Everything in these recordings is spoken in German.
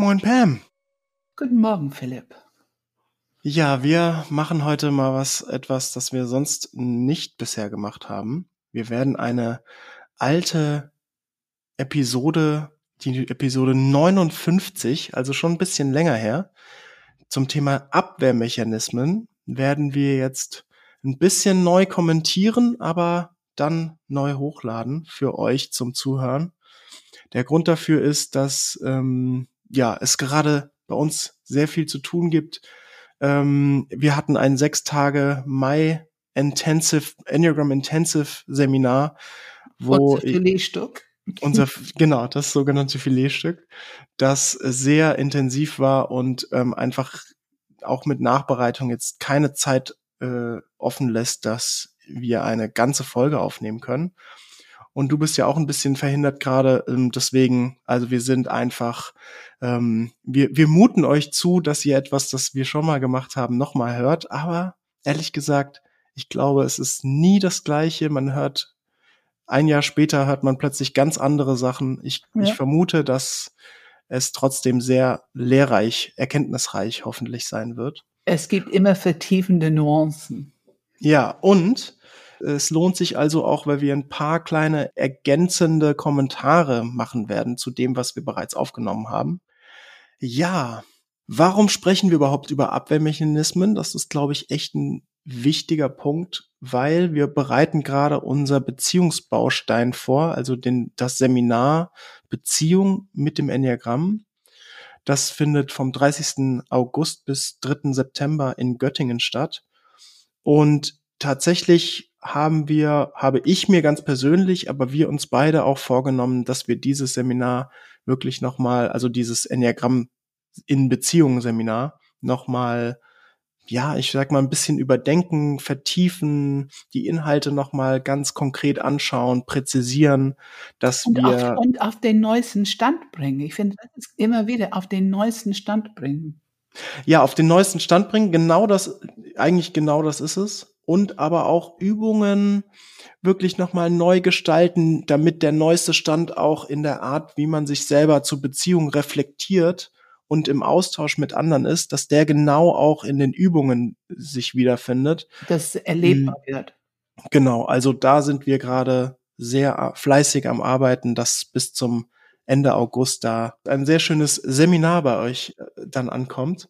Moin Pam. Guten Morgen, Philipp. Ja, wir machen heute mal was, etwas, das wir sonst nicht bisher gemacht haben. Wir werden eine alte Episode, die Episode 59, also schon ein bisschen länger her, zum Thema Abwehrmechanismen werden wir jetzt ein bisschen neu kommentieren, aber dann neu hochladen für euch zum Zuhören. Der Grund dafür ist, dass ähm, ja es gerade bei uns sehr viel zu tun gibt. Ähm, wir hatten ein sechs Tage Mai Intensive Enneagram Intensive Seminar, wo unser Filetstück. Unser genau das sogenannte Filetstück, das sehr intensiv war und ähm, einfach auch mit Nachbereitung jetzt keine Zeit äh, offen lässt, dass wir eine ganze Folge aufnehmen können. Und du bist ja auch ein bisschen verhindert gerade. Ähm, deswegen, also wir sind einfach, ähm, wir, wir muten euch zu, dass ihr etwas, das wir schon mal gemacht haben, nochmal hört. Aber ehrlich gesagt, ich glaube, es ist nie das Gleiche. Man hört, ein Jahr später hört man plötzlich ganz andere Sachen. Ich, ja. ich vermute, dass es trotzdem sehr lehrreich, erkenntnisreich hoffentlich sein wird. Es gibt immer vertiefende Nuancen. Ja, und es lohnt sich also auch, weil wir ein paar kleine ergänzende Kommentare machen werden zu dem, was wir bereits aufgenommen haben. Ja, warum sprechen wir überhaupt über Abwehrmechanismen? Das ist, glaube ich, echt ein wichtiger Punkt, weil wir bereiten gerade unser Beziehungsbaustein vor, also den, das Seminar Beziehung mit dem Enneagramm. Das findet vom 30. August bis 3. September in Göttingen statt. Und tatsächlich haben wir, habe ich mir ganz persönlich, aber wir uns beide auch vorgenommen, dass wir dieses Seminar wirklich nochmal, also dieses Enneagramm in Beziehungen Seminar nochmal, ja, ich sag mal ein bisschen überdenken, vertiefen, die Inhalte nochmal ganz konkret anschauen, präzisieren, dass und wir. Auf, und auf den neuesten Stand bringen. Ich finde, das ist immer wieder auf den neuesten Stand bringen. Ja, auf den neuesten Stand bringen, genau das, eigentlich genau das ist es und aber auch Übungen wirklich nochmal neu gestalten, damit der neueste Stand auch in der Art, wie man sich selber zur Beziehung reflektiert und im Austausch mit anderen ist, dass der genau auch in den Übungen sich wiederfindet. Dass erlebbar hm. wird. Genau, also da sind wir gerade sehr fleißig am Arbeiten, dass bis zum Ende August da ein sehr schönes Seminar bei euch äh, dann ankommt.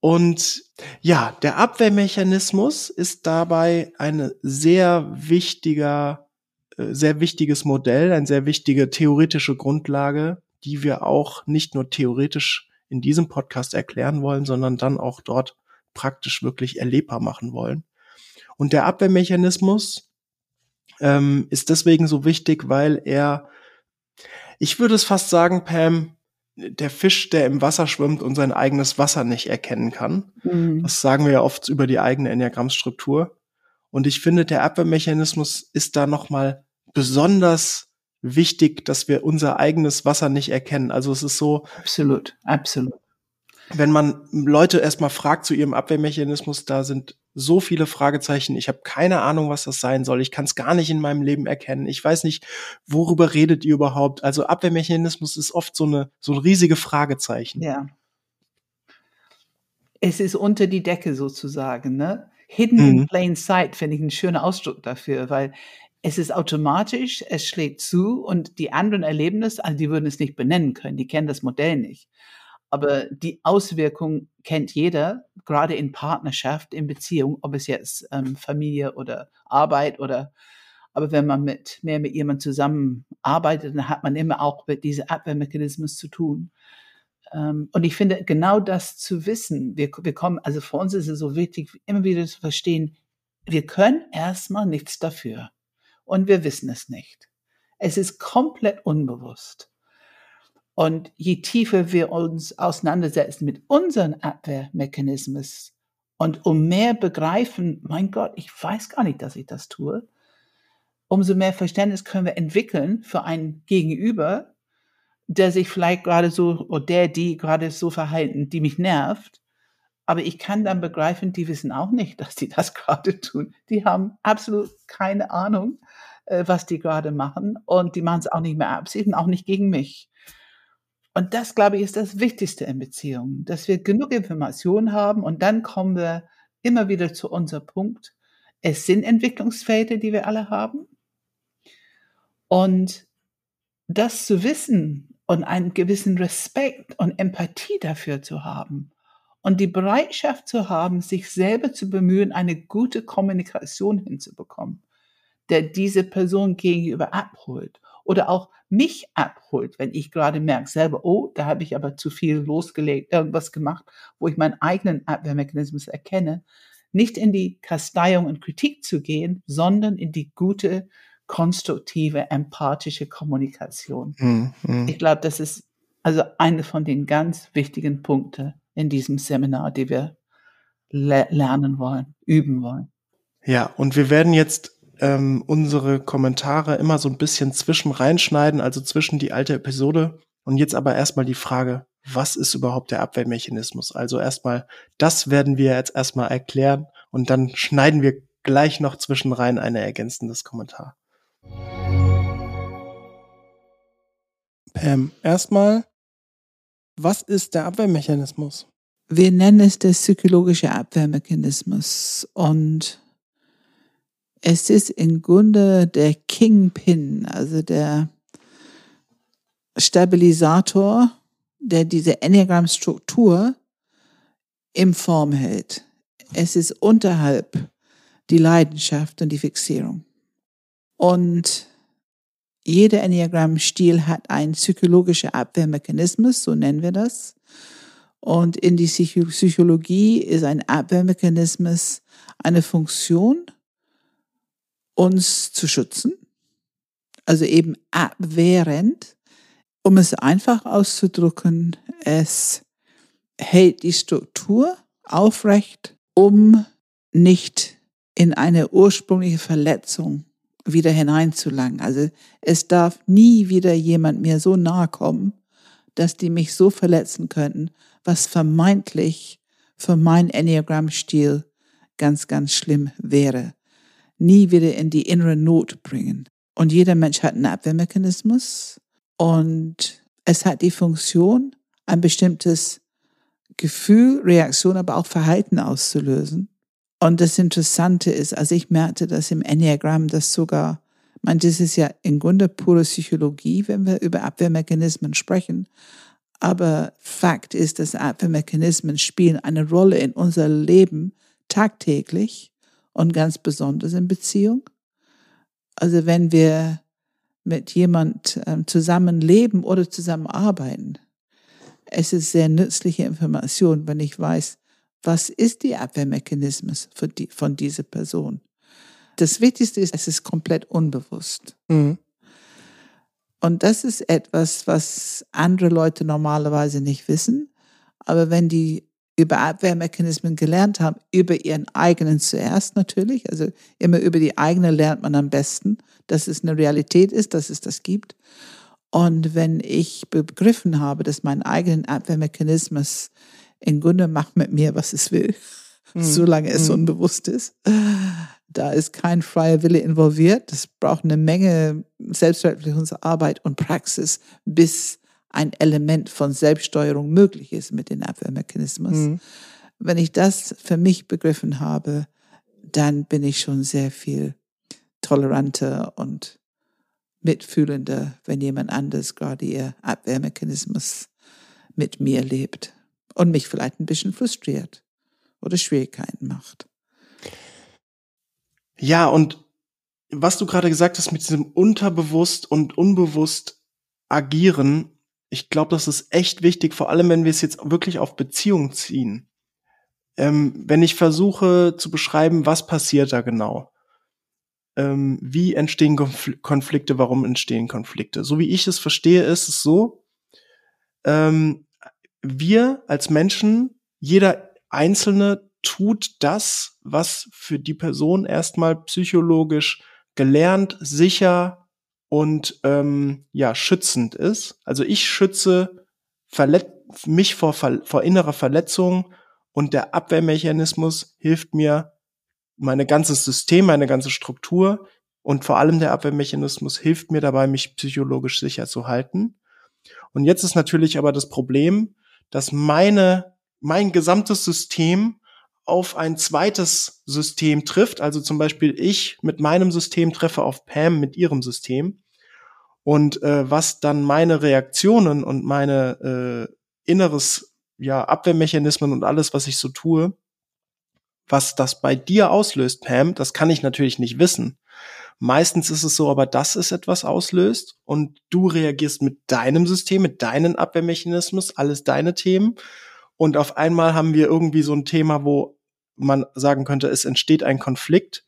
Und ja, der Abwehrmechanismus ist dabei ein sehr wichtiger, äh, sehr wichtiges Modell, eine sehr wichtige theoretische Grundlage, die wir auch nicht nur theoretisch in diesem Podcast erklären wollen, sondern dann auch dort praktisch wirklich erlebbar machen wollen. Und der Abwehrmechanismus ähm, ist deswegen so wichtig, weil er, ich würde es fast sagen, Pam, der Fisch, der im Wasser schwimmt und sein eigenes Wasser nicht erkennen kann. Mhm. Das sagen wir ja oft über die eigene Enneagrammstruktur. Und ich finde, der Abwehrmechanismus ist da nochmal besonders wichtig, dass wir unser eigenes Wasser nicht erkennen. Also es ist so. Absolut, absolut wenn man Leute erstmal fragt zu ihrem Abwehrmechanismus, da sind so viele Fragezeichen. Ich habe keine Ahnung, was das sein soll. Ich kann es gar nicht in meinem Leben erkennen. Ich weiß nicht, worüber redet ihr überhaupt. Also Abwehrmechanismus ist oft so eine so ein riesige Fragezeichen. Ja. Es ist unter die Decke sozusagen, ne? Hidden mhm. in plain sight finde ich ein schöner Ausdruck dafür, weil es ist automatisch, es schlägt zu und die anderen erleben es, also die würden es nicht benennen können, die kennen das Modell nicht. Aber die Auswirkung kennt jeder, gerade in Partnerschaft, in Beziehung, ob es jetzt ähm, Familie oder Arbeit oder, aber wenn man mit mehr mit jemandem zusammenarbeitet, dann hat man immer auch mit diesem Abwehrmechanismus zu tun. Ähm, und ich finde, genau das zu wissen, wir, wir kommen, also für uns ist es so wichtig, immer wieder zu verstehen, wir können erstmal nichts dafür. Und wir wissen es nicht. Es ist komplett unbewusst. Und je tiefer wir uns auseinandersetzen mit unseren Abwehrmechanismen und um mehr begreifen, mein Gott, ich weiß gar nicht, dass ich das tue, umso mehr Verständnis können wir entwickeln für ein Gegenüber, der sich vielleicht gerade so oder der, die gerade so verhalten, die mich nervt. Aber ich kann dann begreifen, die wissen auch nicht, dass die das gerade tun. Die haben absolut keine Ahnung, äh, was die gerade machen und die machen es auch nicht mehr absichtlich, auch nicht gegen mich. Und das, glaube ich, ist das Wichtigste in Beziehungen, dass wir genug Informationen haben und dann kommen wir immer wieder zu unserem Punkt. Es sind Entwicklungsfelder, die wir alle haben. Und das zu wissen und einen gewissen Respekt und Empathie dafür zu haben und die Bereitschaft zu haben, sich selber zu bemühen, eine gute Kommunikation hinzubekommen, der diese Person gegenüber abholt oder auch mich abholt, wenn ich gerade merke selber, oh, da habe ich aber zu viel losgelegt, irgendwas gemacht, wo ich meinen eigenen Abwehrmechanismus erkenne, nicht in die Kasteiung und Kritik zu gehen, sondern in die gute, konstruktive, empathische Kommunikation. Mhm. Ich glaube, das ist also eine von den ganz wichtigen Punkten in diesem Seminar, die wir le lernen wollen, üben wollen. Ja, und wir werden jetzt ähm, unsere Kommentare immer so ein bisschen zwischen reinschneiden, also zwischen die alte Episode. Und jetzt aber erstmal die Frage, was ist überhaupt der Abwehrmechanismus? Also erstmal, das werden wir jetzt erstmal erklären und dann schneiden wir gleich noch zwischen rein ein ergänzendes Kommentar. Pam, erstmal, was ist der Abwehrmechanismus? Wir nennen es der psychologische Abwehrmechanismus und es ist im Grunde der Kingpin, also der Stabilisator, der diese Enneagram-Struktur in Form hält. Es ist unterhalb die Leidenschaft und die Fixierung. Und jeder Enneagramm-Stil hat einen psychologischen Abwehrmechanismus, so nennen wir das. Und in die Psychologie ist ein Abwehrmechanismus eine Funktion, uns zu schützen, also eben abwehrend. Um es einfach auszudrücken, es hält die Struktur aufrecht, um nicht in eine ursprüngliche Verletzung wieder hineinzulangen. Also es darf nie wieder jemand mir so nahe kommen, dass die mich so verletzen könnten, was vermeintlich für mein Enneagram-Stil ganz, ganz schlimm wäre nie wieder in die innere Not bringen. Und jeder Mensch hat einen Abwehrmechanismus und es hat die Funktion, ein bestimmtes Gefühl, Reaktion, aber auch Verhalten auszulösen. Und das Interessante ist, also ich merkte das im Enneagramm, dass sogar, man, das ist ja im Grunde pure Psychologie, wenn wir über Abwehrmechanismen sprechen. Aber Fakt ist, dass Abwehrmechanismen spielen eine Rolle in unser Leben tagtäglich und ganz besonders in Beziehung. Also wenn wir mit jemand ähm, zusammenleben oder zusammenarbeiten, es ist sehr nützliche Information, wenn ich weiß, was ist die Abwehrmechanismus die, von dieser Person. Das Wichtigste ist, es ist komplett unbewusst. Mhm. Und das ist etwas, was andere Leute normalerweise nicht wissen. Aber wenn die über Abwehrmechanismen gelernt haben, über ihren eigenen zuerst natürlich. Also immer über die eigene lernt man am besten, dass es eine Realität ist, dass es das gibt. Und wenn ich begriffen habe, dass mein eigenen Abwehrmechanismus im Grunde macht mit mir, was es will, mhm. solange es mhm. unbewusst ist, da ist kein freier Wille involviert. Das braucht eine Menge Selbstverwirklichungsarbeit und Praxis, bis ein Element von Selbststeuerung möglich ist mit den Abwehrmechanismus. Mhm. Wenn ich das für mich begriffen habe, dann bin ich schon sehr viel toleranter und mitfühlender, wenn jemand anders gerade ihr Abwehrmechanismus mit mir lebt und mich vielleicht ein bisschen frustriert oder Schwierigkeiten macht. Ja, und was du gerade gesagt hast mit diesem unterbewusst und unbewusst agieren, ich glaube, das ist echt wichtig, vor allem wenn wir es jetzt wirklich auf Beziehungen ziehen. Ähm, wenn ich versuche zu beschreiben, was passiert da genau? Ähm, wie entstehen Konflikte? Warum entstehen Konflikte? So wie ich es verstehe, ist es so, ähm, wir als Menschen, jeder Einzelne tut das, was für die Person erstmal psychologisch gelernt, sicher, und ähm, ja schützend ist. Also ich schütze verlet mich vor, vor innerer Verletzung und der Abwehrmechanismus hilft mir, meine ganzes System, meine ganze Struktur und vor allem der Abwehrmechanismus hilft mir dabei, mich psychologisch sicher zu halten. Und jetzt ist natürlich aber das Problem, dass meine, mein gesamtes System auf ein zweites System trifft. Also zum Beispiel ich mit meinem System treffe auf Pam mit ihrem System. Und äh, was dann meine Reaktionen und meine äh, inneres ja, Abwehrmechanismen und alles, was ich so tue, was das bei dir auslöst, Pam, das kann ich natürlich nicht wissen. Meistens ist es so, aber dass es etwas auslöst und du reagierst mit deinem System, mit deinen Abwehrmechanismus, alles deine Themen. Und auf einmal haben wir irgendwie so ein Thema, wo man sagen könnte, es entsteht ein Konflikt.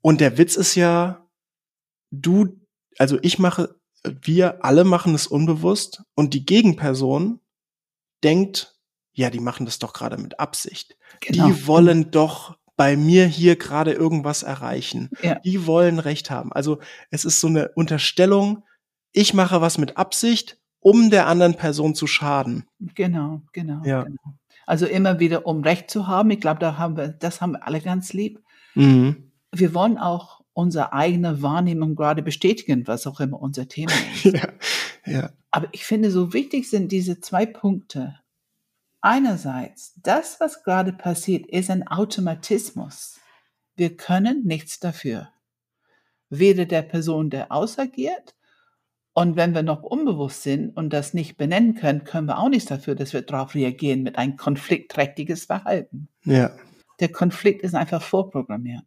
Und der Witz ist ja, du, also ich mache, wir alle machen es unbewusst und die Gegenperson denkt, ja, die machen das doch gerade mit Absicht. Genau. Die wollen doch bei mir hier gerade irgendwas erreichen. Ja. Die wollen Recht haben. Also es ist so eine Unterstellung, ich mache was mit Absicht, um der anderen Person zu schaden. Genau, genau, ja. genau. Also immer wieder, um Recht zu haben. Ich glaube, da haben wir, das haben wir alle ganz lieb. Mhm. Wir wollen auch unsere eigene Wahrnehmung gerade bestätigen, was auch immer unser Thema ist. ja, ja. Aber ich finde, so wichtig sind diese zwei Punkte. Einerseits, das, was gerade passiert, ist ein Automatismus. Wir können nichts dafür. Weder der Person, der ausagiert, und wenn wir noch unbewusst sind und das nicht benennen können, können wir auch nichts dafür, dass wir darauf reagieren mit ein konfliktträchtiges Verhalten. Ja. Der Konflikt ist einfach vorprogrammiert.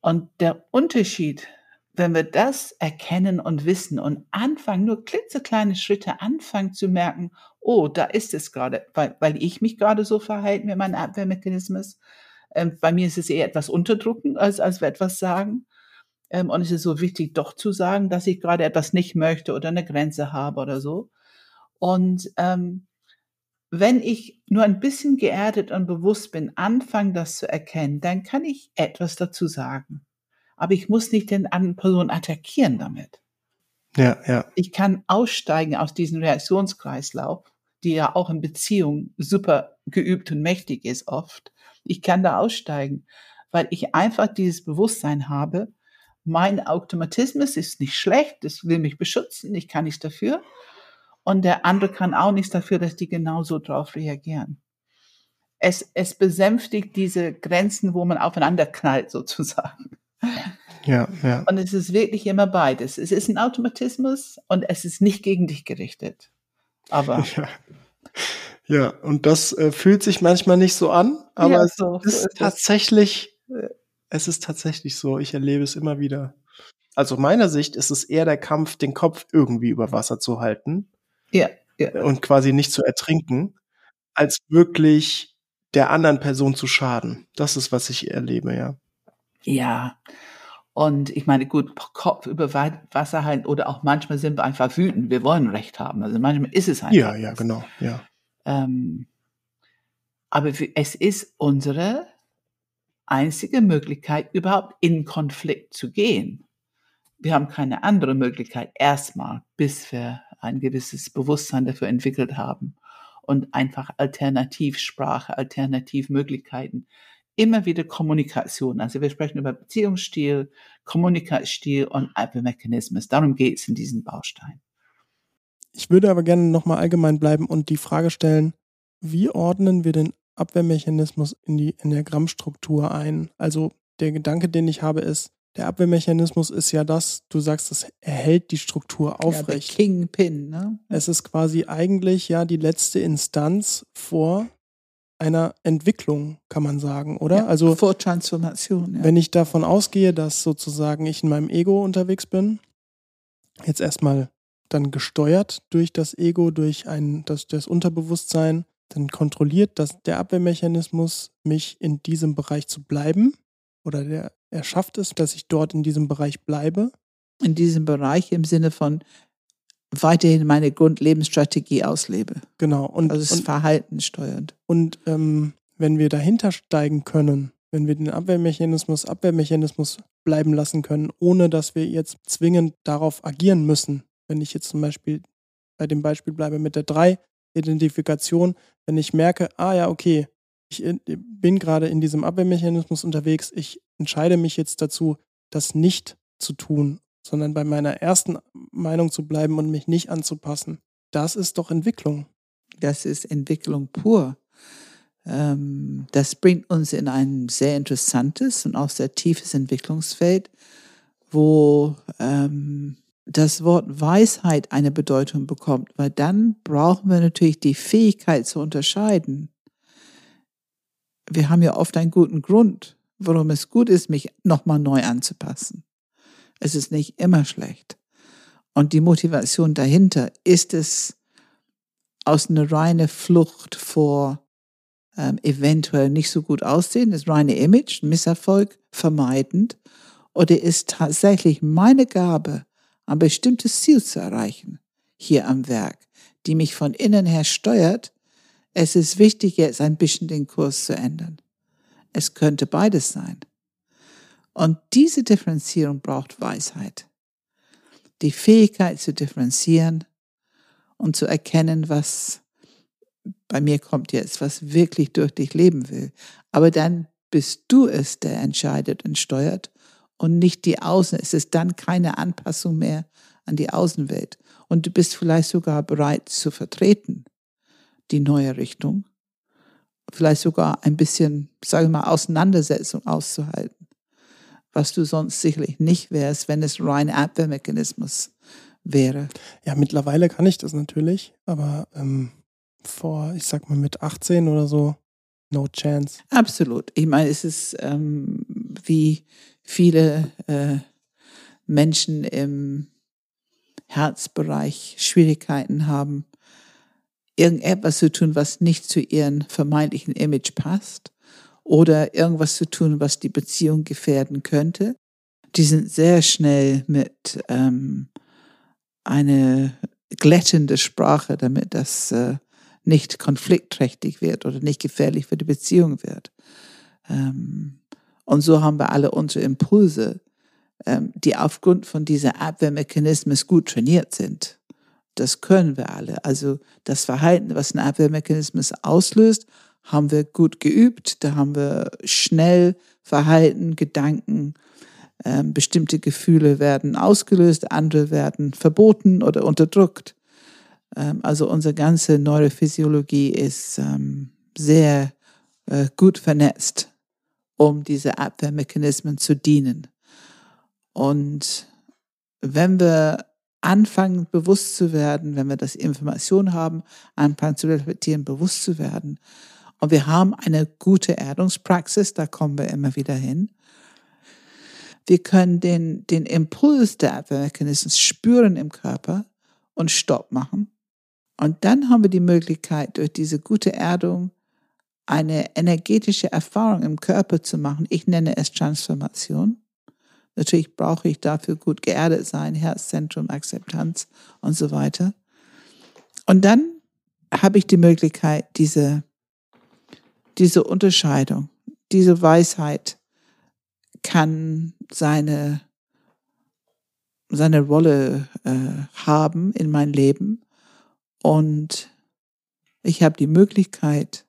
Und der Unterschied, wenn wir das erkennen und wissen und anfangen, nur klitzekleine Schritte anfangen zu merken, oh, da ist es gerade, weil, weil ich mich gerade so verhalte mit meinem Abwehrmechanismus. Ähm, bei mir ist es eher etwas unterdrücken, als, als wir etwas sagen. Ähm, und es ist so wichtig, doch zu sagen, dass ich gerade etwas nicht möchte oder eine Grenze habe oder so. Und ähm, wenn ich nur ein bisschen geerdet und bewusst bin, anfange das zu erkennen, dann kann ich etwas dazu sagen. Aber ich muss nicht den anderen Person attackieren damit. Ja, ja. Ich kann aussteigen aus diesem Reaktionskreislauf, die ja auch in Beziehungen super geübt und mächtig ist oft. Ich kann da aussteigen, weil ich einfach dieses Bewusstsein habe, mein Automatismus ist nicht schlecht, es will mich beschützen, ich kann nichts dafür. Und der andere kann auch nichts dafür, dass die genauso drauf reagieren. Es, es besänftigt diese Grenzen, wo man aufeinander knallt, sozusagen. Ja, ja. Und es ist wirklich immer beides. Es ist ein Automatismus und es ist nicht gegen dich gerichtet. Aber. Ja. Ja, und das äh, fühlt sich manchmal nicht so an, aber ja, so, es ist, so ist tatsächlich es ist tatsächlich so, ich erlebe es immer wieder. Also meiner Sicht ist es eher der Kampf, den Kopf irgendwie über Wasser zu halten. Ja, ja. Und quasi nicht zu ertrinken, als wirklich der anderen Person zu schaden. Das ist, was ich erlebe, ja. Ja. Und ich meine, gut, Kopf über Wasser halten oder auch manchmal sind wir einfach wütend. Wir wollen Recht haben. Also manchmal ist es einfach. Ja, ja, genau, ja. Ähm, aber es ist unsere einzige Möglichkeit, überhaupt in Konflikt zu gehen. Wir haben keine andere Möglichkeit erstmal, bis wir ein gewisses Bewusstsein dafür entwickelt haben und einfach Alternativsprache, Alternativmöglichkeiten, immer wieder Kommunikation. Also wir sprechen über Beziehungsstil, Kommunikationsstil und Abwehrmechanismus. Darum geht es in diesem Baustein. Ich würde aber gerne nochmal allgemein bleiben und die Frage stellen, wie ordnen wir denn Abwehrmechanismus in die Enneagrammstruktur ein. Also der Gedanke, den ich habe, ist, der Abwehrmechanismus ist ja das, du sagst, es erhält die Struktur aufrecht. Ja, Kingpin, ne? Es ist quasi eigentlich ja die letzte Instanz vor einer Entwicklung, kann man sagen, oder? Ja, also vor Transformation. Ja. Wenn ich davon ausgehe, dass sozusagen ich in meinem Ego unterwegs bin, jetzt erstmal dann gesteuert durch das Ego, durch ein, das, das Unterbewusstsein, dann kontrolliert das, der Abwehrmechanismus mich in diesem Bereich zu bleiben oder der, er schafft es, dass ich dort in diesem Bereich bleibe. In diesem Bereich im Sinne von weiterhin meine Grundlebensstrategie auslebe. Genau. Und, also es ist Verhalten steuernd. Und ähm, wenn wir dahinter steigen können, wenn wir den Abwehrmechanismus Abwehrmechanismus bleiben lassen können, ohne dass wir jetzt zwingend darauf agieren müssen. Wenn ich jetzt zum Beispiel bei dem Beispiel bleibe mit der 3, Identifikation, wenn ich merke, ah ja, okay, ich bin gerade in diesem Abwehrmechanismus unterwegs, ich entscheide mich jetzt dazu, das nicht zu tun, sondern bei meiner ersten Meinung zu bleiben und mich nicht anzupassen. Das ist doch Entwicklung. Das ist Entwicklung pur. Ähm, das bringt uns in ein sehr interessantes und auch sehr tiefes Entwicklungsfeld, wo ähm, das Wort Weisheit eine Bedeutung bekommt, weil dann brauchen wir natürlich die Fähigkeit zu unterscheiden. Wir haben ja oft einen guten Grund, warum es gut ist, mich nochmal neu anzupassen. Es ist nicht immer schlecht. Und die Motivation dahinter ist es aus einer reinen Flucht vor ähm, eventuell nicht so gut aussehen, das reine Image, Misserfolg vermeidend, oder ist tatsächlich meine Gabe, ein bestimmtes Ziel zu erreichen, hier am Werk, die mich von innen her steuert. Es ist wichtig, jetzt ein bisschen den Kurs zu ändern. Es könnte beides sein. Und diese Differenzierung braucht Weisheit. Die Fähigkeit zu differenzieren und zu erkennen, was bei mir kommt jetzt, was wirklich durch dich leben will. Aber dann bist du es, der entscheidet und steuert und nicht die Außen. Es ist dann keine Anpassung mehr an die Außenwelt. Und du bist vielleicht sogar bereit zu vertreten, die neue Richtung. Vielleicht sogar ein bisschen, sage ich mal, Auseinandersetzung auszuhalten. Was du sonst sicherlich nicht wärst, wenn es rein Abwehrmechanismus wäre. Ja, mittlerweile kann ich das natürlich, aber ähm, vor, ich sag mal, mit 18 oder so, no chance. Absolut. Ich meine, es ist ähm, wie viele äh, Menschen im Herzbereich Schwierigkeiten haben, irgendetwas zu tun, was nicht zu ihrem vermeintlichen Image passt oder irgendwas zu tun, was die Beziehung gefährden könnte. Die sind sehr schnell mit ähm, eine glättende Sprache, damit das äh, nicht konfliktträchtig wird oder nicht gefährlich für die Beziehung wird. Ähm, und so haben wir alle unsere Impulse, ähm, die aufgrund von dieser Abwehrmechanismen gut trainiert sind. Das können wir alle. Also das Verhalten, was ein Abwehrmechanismus auslöst, haben wir gut geübt. Da haben wir schnell Verhalten, Gedanken, ähm, bestimmte Gefühle werden ausgelöst, andere werden verboten oder unterdrückt. Ähm, also unsere ganze Neurophysiologie ist sehr äh, gut vernetzt, um diese Abwehrmechanismen zu dienen. Und wenn wir anfangen, bewusst zu werden, wenn wir das Information haben, anfangen zu reflektieren, bewusst zu werden, und wir haben eine gute Erdungspraxis, da kommen wir immer wieder hin. Wir können den, den Impuls der Abwehrmechanismen spüren im Körper und Stopp machen. Und dann haben wir die Möglichkeit, durch diese gute Erdung eine energetische Erfahrung im Körper zu machen. Ich nenne es Transformation. Natürlich brauche ich dafür gut geerdet sein, Herzzentrum, Akzeptanz und so weiter. Und dann habe ich die Möglichkeit, diese, diese Unterscheidung, diese Weisheit kann seine, seine Rolle äh, haben in mein Leben. Und ich habe die Möglichkeit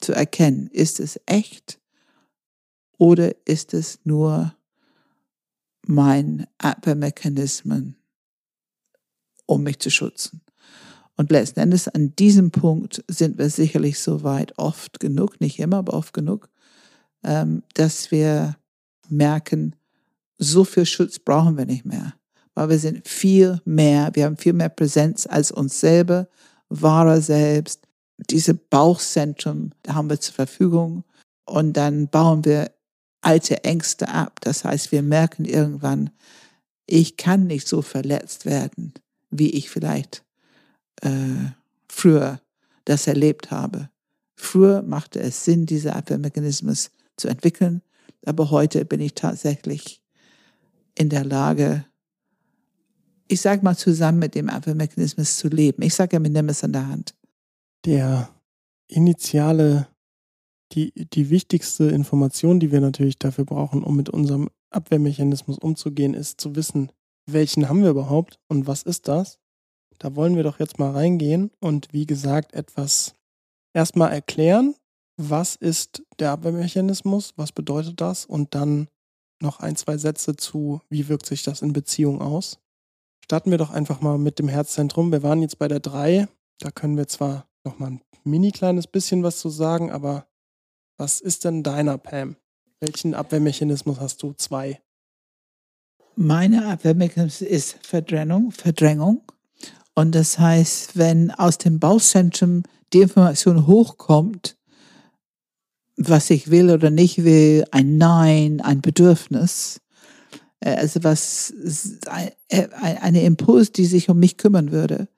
zu erkennen, ist es echt oder ist es nur mein Abwehrmechanismen, um mich zu schützen? Und letzten Endes an diesem Punkt sind wir sicherlich so weit oft genug, nicht immer, aber oft genug, ähm, dass wir merken, so viel Schutz brauchen wir nicht mehr, weil wir sind viel mehr, wir haben viel mehr Präsenz als uns selber, wahrer selbst. Diese Bauchzentrum haben wir zur Verfügung und dann bauen wir alte Ängste ab. Das heißt, wir merken irgendwann, ich kann nicht so verletzt werden, wie ich vielleicht äh, früher das erlebt habe. Früher machte es Sinn, diese Abwehrmechanismus zu entwickeln, aber heute bin ich tatsächlich in der Lage, ich sage mal, zusammen mit dem Abwehrmechanismus zu leben. Ich sage ja, wir nehmen es an der Hand. Der initiale die, die wichtigste Information, die wir natürlich dafür brauchen, um mit unserem Abwehrmechanismus umzugehen, ist zu wissen, welchen haben wir überhaupt und was ist das? Da wollen wir doch jetzt mal reingehen und wie gesagt etwas erstmal erklären, was ist der Abwehrmechanismus, was bedeutet das und dann noch ein, zwei Sätze zu, wie wirkt sich das in Beziehung aus. Starten wir doch einfach mal mit dem Herzzentrum. Wir waren jetzt bei der 3. Da können wir zwar noch mal ein mini kleines bisschen was zu sagen, aber was ist denn deiner, Pam? Welchen Abwehrmechanismus hast du? Zwei. Meine Abwehrmechanismus ist Verdrängung, Verdrängung. Und das heißt, wenn aus dem Bauchzentrum die Information hochkommt, was ich will oder nicht will, ein Nein, ein Bedürfnis, äh, also was, äh, eine Impuls, die sich um mich kümmern würde,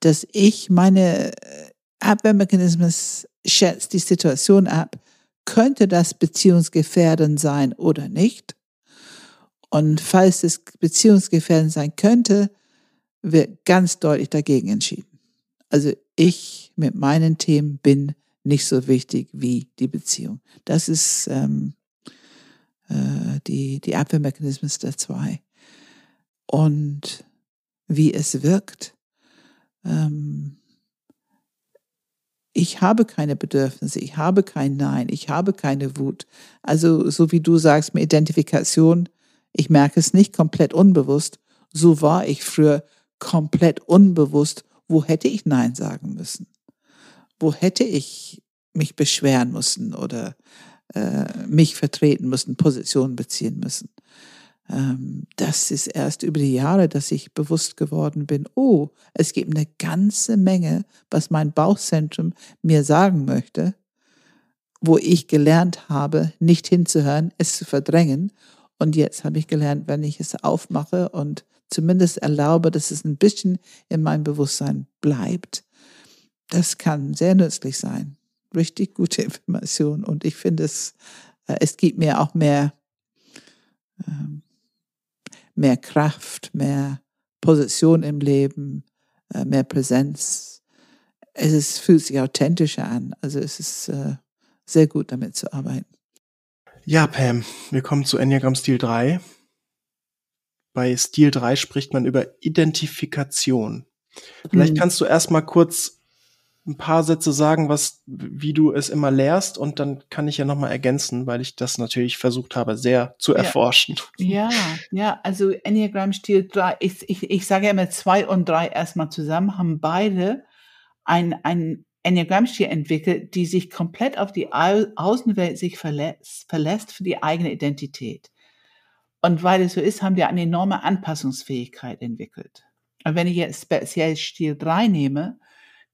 dass ich meine äh, Abwehrmechanismus schätzt die Situation ab, könnte das beziehungsgefährdend sein oder nicht? Und falls es beziehungsgefährdend sein könnte, wird ganz deutlich dagegen entschieden. Also ich mit meinen Themen bin nicht so wichtig wie die Beziehung. Das ist ähm, äh, die, die Abwehrmechanismen der zwei. Und wie es wirkt, ähm, ich habe keine Bedürfnisse, ich habe kein Nein, ich habe keine Wut. Also so wie du sagst mit Identifikation, ich merke es nicht komplett unbewusst. So war ich früher komplett unbewusst. Wo hätte ich Nein sagen müssen? Wo hätte ich mich beschweren müssen oder äh, mich vertreten müssen, Positionen beziehen müssen? Ähm, das ist erst über die Jahre, dass ich bewusst geworden bin, oh, es gibt eine ganze Menge, was mein Bauchzentrum mir sagen möchte, wo ich gelernt habe, nicht hinzuhören, es zu verdrängen. Und jetzt habe ich gelernt, wenn ich es aufmache und zumindest erlaube, dass es ein bisschen in meinem Bewusstsein bleibt, das kann sehr nützlich sein. Richtig gute Information. Und ich finde es, äh, es gibt mir auch mehr, ähm, mehr Kraft, mehr Position im Leben, äh, mehr Präsenz. Es ist, fühlt sich authentischer an. Also es ist äh, sehr gut, damit zu arbeiten. Ja, Pam, wir kommen zu Enneagram Stil 3. Bei Stil 3 spricht man über Identifikation. Vielleicht mhm. kannst du erstmal kurz ein paar Sätze sagen, was, wie du es immer lehrst und dann kann ich ja nochmal ergänzen, weil ich das natürlich versucht habe, sehr zu ja. erforschen. Ja, ja, also Enneagram Stil 3, ich, ich, ich sage immer zwei und drei erstmal zusammen, haben beide ein, ein Enneagram-Stil entwickelt, die sich komplett auf die Außenwelt sich verlässt, verlässt für die eigene Identität. Und weil es so ist, haben wir eine enorme Anpassungsfähigkeit entwickelt. Und wenn ich jetzt speziell Stil 3 nehme,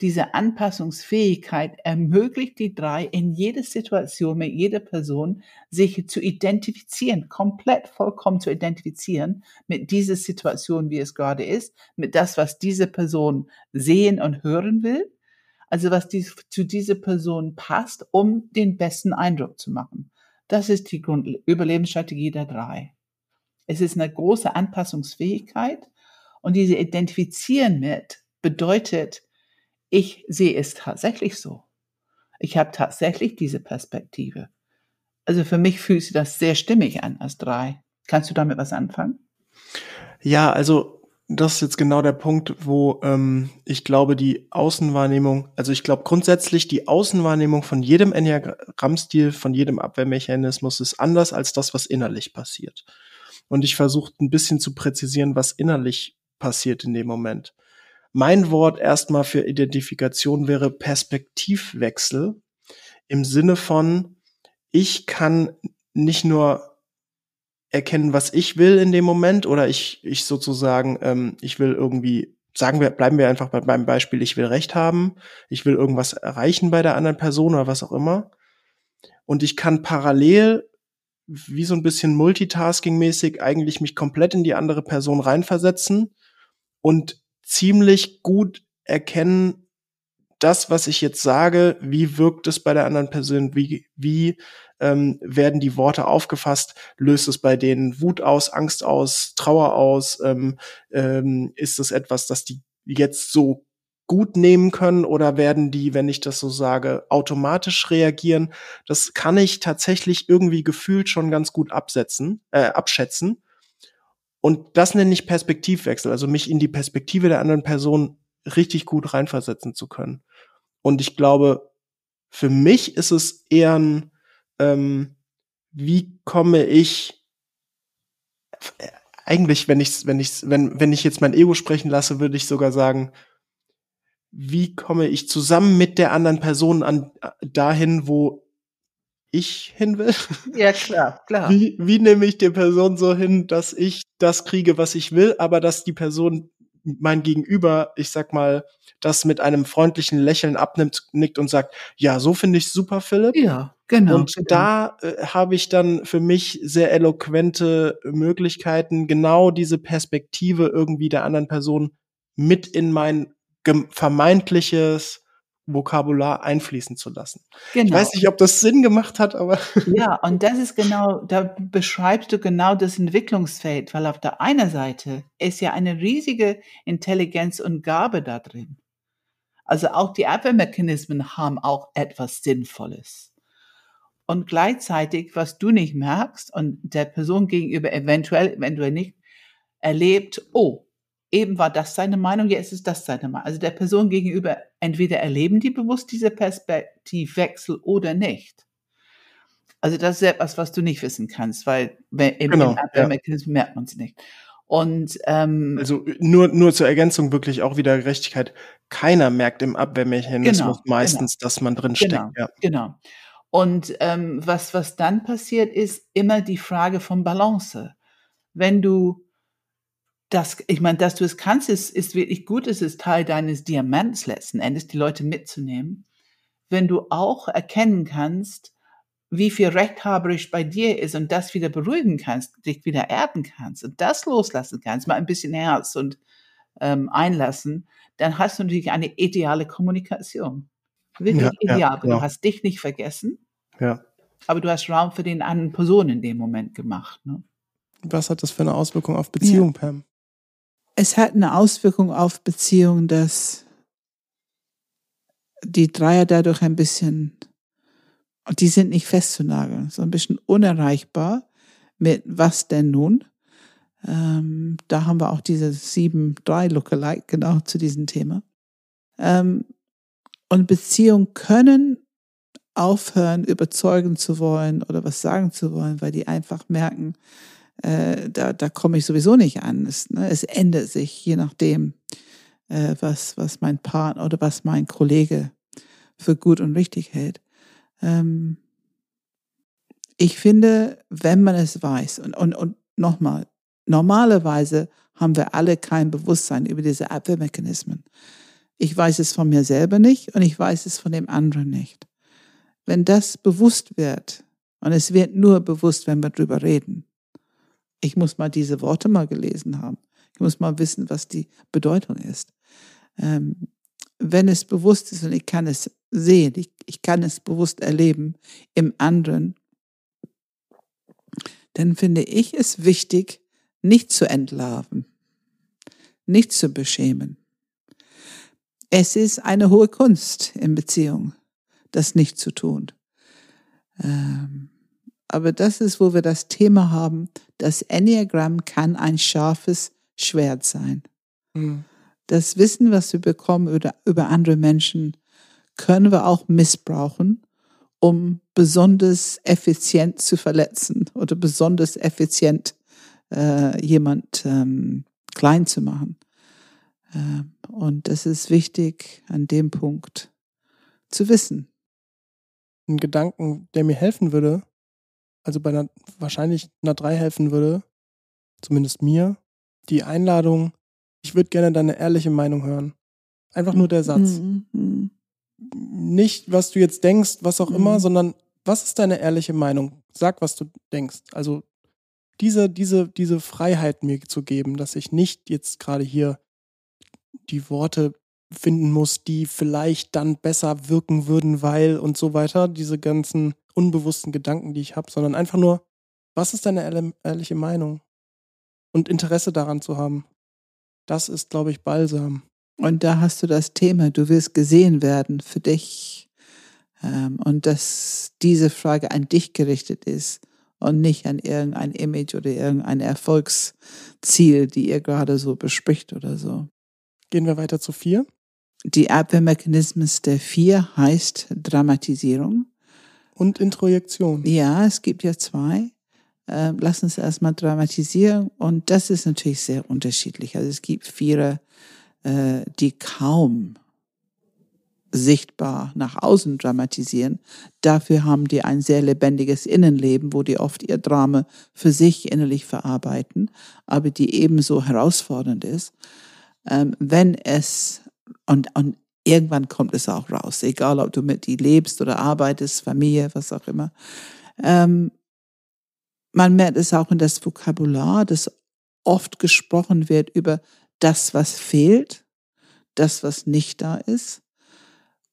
diese Anpassungsfähigkeit ermöglicht die drei in jeder Situation mit jeder Person sich zu identifizieren, komplett vollkommen zu identifizieren mit dieser Situation, wie es gerade ist, mit das, was diese Person sehen und hören will, also was die, zu dieser Person passt, um den besten Eindruck zu machen. Das ist die Grund Überlebensstrategie der drei. Es ist eine große Anpassungsfähigkeit und diese Identifizieren mit bedeutet, ich sehe es tatsächlich so. Ich habe tatsächlich diese Perspektive. Also für mich fühlt sich das sehr stimmig an als drei. Kannst du damit was anfangen? Ja, also das ist jetzt genau der Punkt, wo ähm, ich glaube, die Außenwahrnehmung, also ich glaube grundsätzlich, die Außenwahrnehmung von jedem Enneagrammstil, von jedem Abwehrmechanismus ist anders als das, was innerlich passiert. Und ich versuche ein bisschen zu präzisieren, was innerlich passiert in dem Moment. Mein Wort erstmal für Identifikation wäre Perspektivwechsel im Sinne von, ich kann nicht nur erkennen, was ich will in dem Moment oder ich, ich sozusagen, ähm, ich will irgendwie, sagen wir, bleiben wir einfach bei meinem Beispiel, ich will Recht haben, ich will irgendwas erreichen bei der anderen Person oder was auch immer. Und ich kann parallel wie so ein bisschen multitasking-mäßig eigentlich mich komplett in die andere Person reinversetzen und ziemlich gut erkennen, das, was ich jetzt sage, wie wirkt es bei der anderen Person, wie, wie ähm, werden die Worte aufgefasst, löst es bei denen Wut aus, Angst aus, Trauer aus, ähm, ähm, ist es etwas, das die jetzt so gut nehmen können oder werden die, wenn ich das so sage, automatisch reagieren? Das kann ich tatsächlich irgendwie gefühlt schon ganz gut absetzen, äh, abschätzen. Und das nenne ich Perspektivwechsel, also mich in die Perspektive der anderen Person richtig gut reinversetzen zu können. Und ich glaube, für mich ist es eher ein ähm, wie komme ich eigentlich, wenn ich, wenn ich, wenn, wenn ich jetzt mein Ego sprechen lasse, würde ich sogar sagen, wie komme ich zusammen mit der anderen Person an dahin, wo ich hin will? Ja, klar, klar. Wie, wie nehme ich der Person so hin, dass ich das kriege, was ich will, aber dass die Person mein Gegenüber, ich sag mal, das mit einem freundlichen Lächeln abnimmt, nickt und sagt, ja, so finde ich super, Philipp. Ja, genau. Und genau. da äh, habe ich dann für mich sehr eloquente Möglichkeiten, genau diese Perspektive irgendwie der anderen Person mit in mein vermeintliches Vokabular einfließen zu lassen. Genau. Ich weiß nicht, ob das Sinn gemacht hat, aber. Ja, und das ist genau, da beschreibst du genau das Entwicklungsfeld, weil auf der einen Seite ist ja eine riesige Intelligenz und Gabe da drin. Also auch die Abwehrmechanismen haben auch etwas Sinnvolles. Und gleichzeitig, was du nicht merkst und der Person gegenüber eventuell, eventuell nicht, erlebt, oh, eben war das seine Meinung, jetzt ist das seine Meinung. Also der Person gegenüber entweder erleben die bewusst diese Perspektivwechsel oder nicht. Also das ist etwas, was du nicht wissen kannst, weil im, genau, im Abwehrmechanismus ja. merkt man es nicht. Und ähm, also nur nur zur Ergänzung wirklich auch wieder Gerechtigkeit. Keiner merkt im Abwehrmechanismus genau, meistens, genau. dass man drin steckt. Genau, ja. genau. Und ähm, was was dann passiert, ist immer die Frage von Balance. Wenn du das, ich meine, dass du es kannst, ist, ist wirklich gut. Es ist Teil deines Diamants letzten Endes, die Leute mitzunehmen. Wenn du auch erkennen kannst, wie viel rechthaberisch bei dir ist und das wieder beruhigen kannst, dich wieder erden kannst und das loslassen kannst, mal ein bisschen Herz und ähm, einlassen, dann hast du natürlich eine ideale Kommunikation. Wirklich ja, ideal. Ja, genau. Du hast dich nicht vergessen. Ja. Aber du hast Raum für den anderen Person in dem Moment gemacht. Ne? Was hat das für eine Auswirkung auf Beziehung. Pam? Es hat eine Auswirkung auf Beziehungen, dass die Dreier dadurch ein bisschen, die sind nicht festzunageln, so ein bisschen unerreichbar mit was denn nun. Ähm, da haben wir auch diese sieben drei Lookalike genau zu diesem Thema. Ähm, und Beziehungen können aufhören, überzeugen zu wollen oder was sagen zu wollen, weil die einfach merken, äh, da, da komme ich sowieso nicht an. Es, ne, es ändert sich, je nachdem, äh, was, was mein Partner oder was mein Kollege für gut und richtig hält. Ähm, ich finde, wenn man es weiß, und, und, und nochmal, normalerweise haben wir alle kein Bewusstsein über diese Abwehrmechanismen. Ich weiß es von mir selber nicht und ich weiß es von dem anderen nicht. Wenn das bewusst wird, und es wird nur bewusst, wenn wir drüber reden, ich muss mal diese Worte mal gelesen haben. Ich muss mal wissen, was die Bedeutung ist. Ähm, wenn es bewusst ist und ich kann es sehen, ich, ich kann es bewusst erleben im anderen, dann finde ich es wichtig, nicht zu entlarven, nicht zu beschämen. Es ist eine hohe Kunst in Beziehung, das nicht zu tun. Ähm, aber das ist, wo wir das Thema haben, das Enneagramm kann ein scharfes Schwert sein. Mhm. Das Wissen, was wir bekommen über, über andere Menschen, können wir auch missbrauchen, um besonders effizient zu verletzen oder besonders effizient äh, jemand ähm, klein zu machen. Äh, und das ist wichtig an dem Punkt zu wissen. Ein Gedanken, der mir helfen würde, also bei einer, wahrscheinlich einer 3 helfen würde, zumindest mir, die Einladung, ich würde gerne deine ehrliche Meinung hören. Einfach nur der Satz. Mhm. mhm. Nicht, was du jetzt denkst, was auch mhm. immer, sondern was ist deine ehrliche Meinung? Sag, was du denkst. Also diese, diese, diese Freiheit mir zu geben, dass ich nicht jetzt gerade hier die Worte finden muss, die vielleicht dann besser wirken würden, weil und so weiter, diese ganzen unbewussten Gedanken, die ich habe, sondern einfach nur, was ist deine ehrliche Meinung? Und Interesse daran zu haben. Das ist, glaube ich, Balsam. Und da hast du das Thema, du willst gesehen werden für dich. Ähm, und dass diese Frage an dich gerichtet ist und nicht an irgendein Image oder irgendein Erfolgsziel, die ihr gerade so bespricht oder so. Gehen wir weiter zu vier. Die Abwehrmechanismus der vier heißt Dramatisierung. Und Introjektion. Ja, es gibt ja zwei. Ähm, lass uns erstmal dramatisieren. Und das ist natürlich sehr unterschiedlich. Also es gibt Vierer, äh, die kaum sichtbar nach außen dramatisieren. Dafür haben die ein sehr lebendiges Innenleben, wo die oft ihr Drama für sich innerlich verarbeiten, aber die ebenso herausfordernd ist. Ähm, wenn es, und, und irgendwann kommt es auch raus, egal ob du mit die lebst oder arbeitest, Familie, was auch immer. Ähm, man merkt es auch in das Vokabular, das oft gesprochen wird über das, was fehlt, das, was nicht da ist.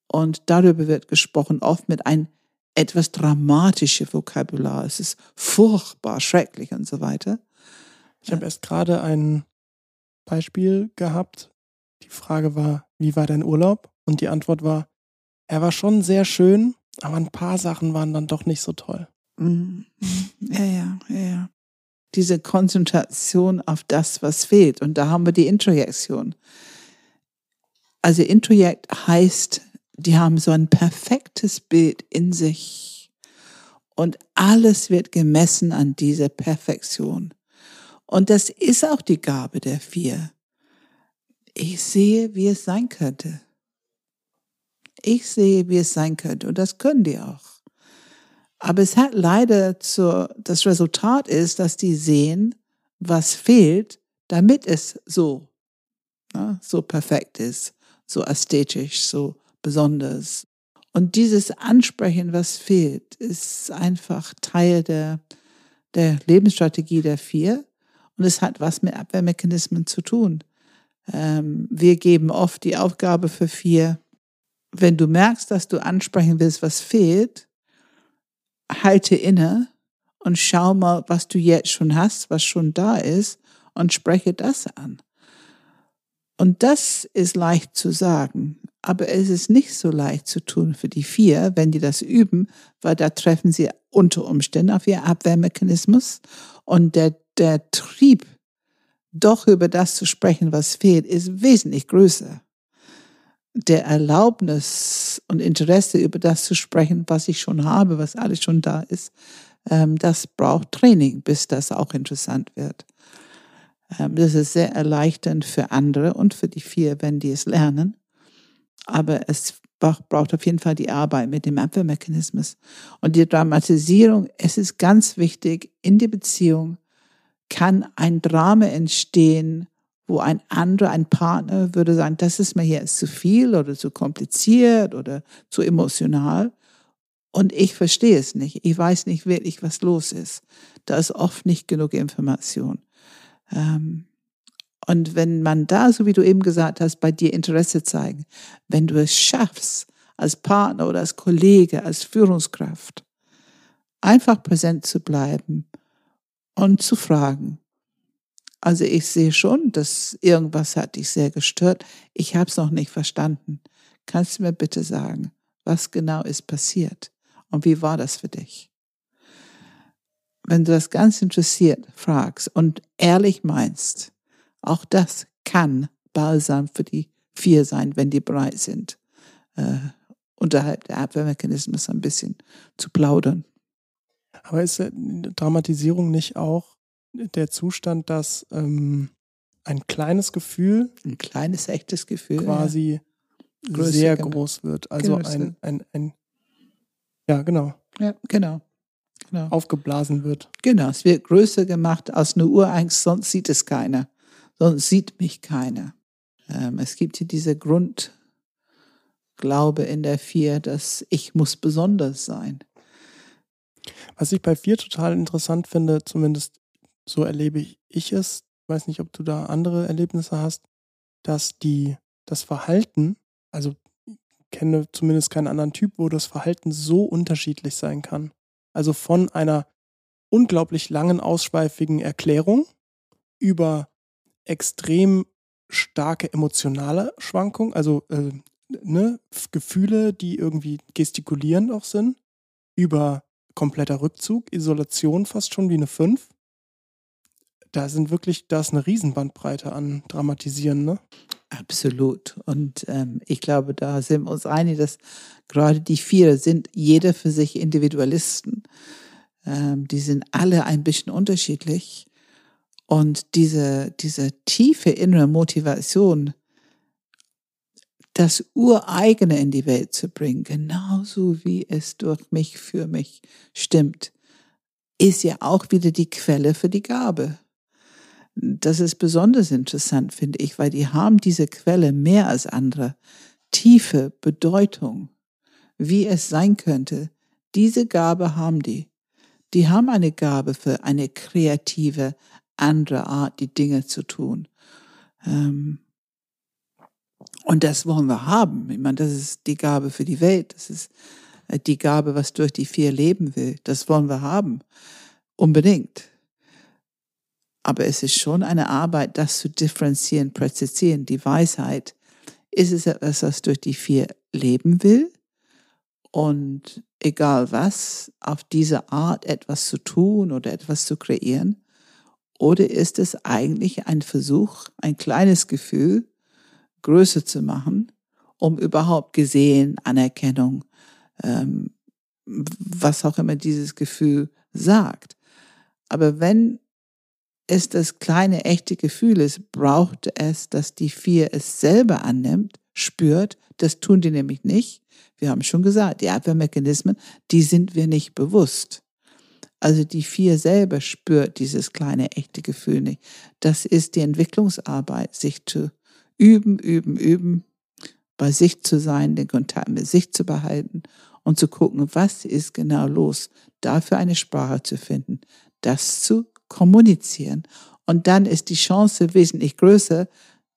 Und darüber wird gesprochen, oft mit ein etwas dramatisches Vokabular. Es ist furchtbar, schrecklich und so weiter. Ich habe erst gerade ein Beispiel gehabt. Die Frage war, wie war dein Urlaub? Und die Antwort war, er war schon sehr schön, aber ein paar Sachen waren dann doch nicht so toll. Mhm. Ja, ja, ja, ja. Diese Konzentration auf das, was fehlt. Und da haben wir die Introjektion. Also Introjekt heißt, die haben so ein perfektes Bild in sich. Und alles wird gemessen an dieser Perfektion. Und das ist auch die Gabe der vier. Ich sehe, wie es sein könnte. Ich sehe, wie es sein könnte. Und das können die auch. Aber es hat leider zur, das Resultat ist, dass die sehen, was fehlt, damit es so, ja, so perfekt ist, so ästhetisch, so besonders. Und dieses Ansprechen, was fehlt, ist einfach Teil der, der Lebensstrategie der vier. Und es hat was mit Abwehrmechanismen zu tun. Ähm, wir geben oft die Aufgabe für vier, wenn du merkst, dass du ansprechen willst, was fehlt, halte inne und schau mal, was du jetzt schon hast, was schon da ist und spreche das an. Und das ist leicht zu sagen, aber es ist nicht so leicht zu tun für die vier, wenn die das üben, weil da treffen sie unter Umständen auf ihr Abwehrmechanismus und der, der Trieb, doch über das zu sprechen, was fehlt, ist wesentlich größer. Der Erlaubnis und Interesse über das zu sprechen, was ich schon habe, was alles schon da ist, ähm, das braucht Training, bis das auch interessant wird. Ähm, das ist sehr erleichternd für andere und für die vier, wenn die es lernen. Aber es braucht auf jeden Fall die Arbeit mit dem Abwehrmechanismus. Und die Dramatisierung, es ist ganz wichtig, in der Beziehung kann ein Drama entstehen, wo ein anderer, ein Partner würde sagen, das ist mir jetzt zu viel oder zu kompliziert oder zu emotional. Und ich verstehe es nicht. Ich weiß nicht wirklich, was los ist. Da ist oft nicht genug Information. Ähm, und wenn man da, so wie du eben gesagt hast, bei dir Interesse zeigen, wenn du es schaffst, als Partner oder als Kollege, als Führungskraft, einfach präsent zu bleiben und zu fragen. Also ich sehe schon, dass irgendwas hat dich sehr gestört. Ich habe es noch nicht verstanden. Kannst du mir bitte sagen, was genau ist passiert und wie war das für dich? Wenn du das ganz interessiert fragst und ehrlich meinst, auch das kann Balsam für die vier sein, wenn die bereit sind, äh, unterhalb der Abwehrmechanismen ein bisschen zu plaudern. Aber ist Dramatisierung nicht auch der Zustand, dass ähm, ein kleines Gefühl, ein kleines echtes Gefühl, quasi ja. sehr groß wird? Also ein, ein, ein, ja, genau. Ja, genau. genau. Aufgeblasen wird. Genau, es wird größer gemacht als eine Urangst, sonst sieht es keiner sonst sieht mich keiner. Ähm, es gibt hier diese Grundglaube in der Vier, dass ich muss besonders sein. Was ich bei Vier total interessant finde, zumindest so erlebe ich es, weiß nicht, ob du da andere Erlebnisse hast, dass die, das Verhalten, also kenne zumindest keinen anderen Typ, wo das Verhalten so unterschiedlich sein kann. Also von einer unglaublich langen, ausschweifigen Erklärung über extrem starke emotionale Schwankung, also äh, ne, Gefühle, die irgendwie gestikulierend auch sind, über kompletter Rückzug, Isolation fast schon wie eine 5. Da sind wirklich, da ist eine Riesenbandbreite an Dramatisieren, ne? Absolut. Und ähm, ich glaube, da sind wir uns einig, dass gerade die vier sind jeder für sich Individualisten. Ähm, die sind alle ein bisschen unterschiedlich. Und diese, diese tiefe innere Motivation, das Ureigene in die Welt zu bringen, genauso wie es durch mich, für mich stimmt, ist ja auch wieder die Quelle für die Gabe. Das ist besonders interessant, finde ich, weil die haben diese Quelle mehr als andere. Tiefe Bedeutung, wie es sein könnte. Diese Gabe haben die. Die haben eine Gabe für eine kreative, andere Art, die Dinge zu tun. Ähm, und das wollen wir haben. Ich meine, das ist die Gabe für die Welt. Das ist äh, die Gabe, was durch die vier leben will. Das wollen wir haben. Unbedingt. Aber es ist schon eine Arbeit, das zu differenzieren, präzisieren. Die Weisheit, ist es etwas, was durch die vier leben will? Und egal was, auf diese Art etwas zu tun oder etwas zu kreieren? Oder ist es eigentlich ein Versuch, ein kleines Gefühl größer zu machen, um überhaupt gesehen, Anerkennung, ähm, was auch immer dieses Gefühl sagt. Aber wenn es das kleine echte Gefühl ist, braucht es, dass die vier es selber annimmt, spürt. Das tun die nämlich nicht. Wir haben schon gesagt, die Abwehrmechanismen, die sind wir nicht bewusst. Also die vier selber spürt dieses kleine echte Gefühl nicht. Das ist die Entwicklungsarbeit, sich zu üben, üben, üben, bei sich zu sein, den Kontakt mit sich zu behalten und zu gucken, was ist genau los, dafür eine Sprache zu finden, das zu kommunizieren. Und dann ist die Chance wesentlich größer,